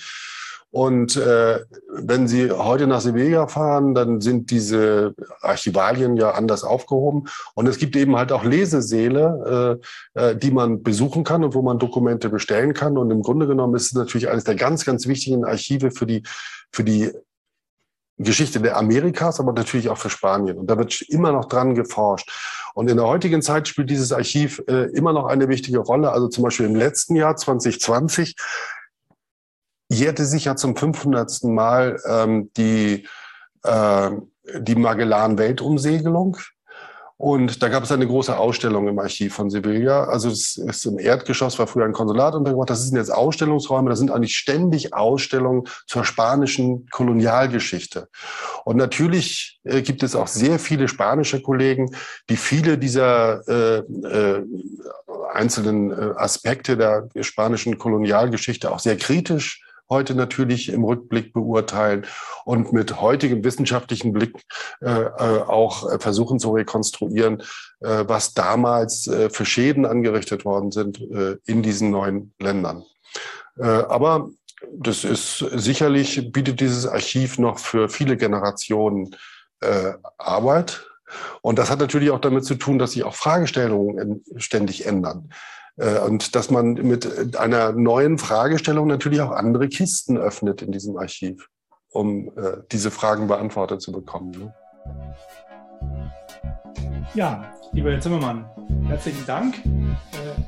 B: Und äh, wenn Sie heute nach Sevilla fahren, dann sind diese Archivalien ja anders aufgehoben. Und es gibt eben halt auch Lesesäle, äh, äh, die man besuchen kann und wo man Dokumente bestellen kann. Und im Grunde genommen ist es natürlich eines der ganz, ganz wichtigen Archive für die, für die Geschichte der Amerikas, aber natürlich auch für Spanien. Und da wird immer noch dran geforscht. Und in der heutigen Zeit spielt dieses Archiv äh, immer noch eine wichtige Rolle. Also zum Beispiel im letzten Jahr 2020 jährte sich ja zum 500. Mal ähm, die, äh, die Magellan-Weltumsegelung. Und da gab es eine große Ausstellung im Archiv von Sevilla. Also es ist im Erdgeschoss, war früher ein Konsulat untergebracht. Das sind jetzt Ausstellungsräume. Das sind eigentlich ständig Ausstellungen zur spanischen Kolonialgeschichte. Und natürlich äh, gibt es auch sehr viele spanische Kollegen, die viele dieser äh, äh, einzelnen äh, Aspekte der spanischen Kolonialgeschichte auch sehr kritisch heute natürlich im Rückblick beurteilen und mit heutigem wissenschaftlichen Blick äh, äh auch äh, versuchen zu rekonstruieren, äh, was damals äh, für Schäden angerichtet worden sind äh, in diesen neuen Ländern. Aber das ist sicherlich bietet dieses Archiv noch für viele Generationen Arbeit. Und das hat natürlich auch damit zu tun, dass sich auch Fragestellungen ständig ändern. Äh, und dass man mit einer neuen Fragestellung natürlich auch andere Kisten öffnet in diesem Archiv, um äh, diese Fragen beantwortet zu bekommen. Ne?
A: Ja, lieber Herr Zimmermann, herzlichen Dank. Äh.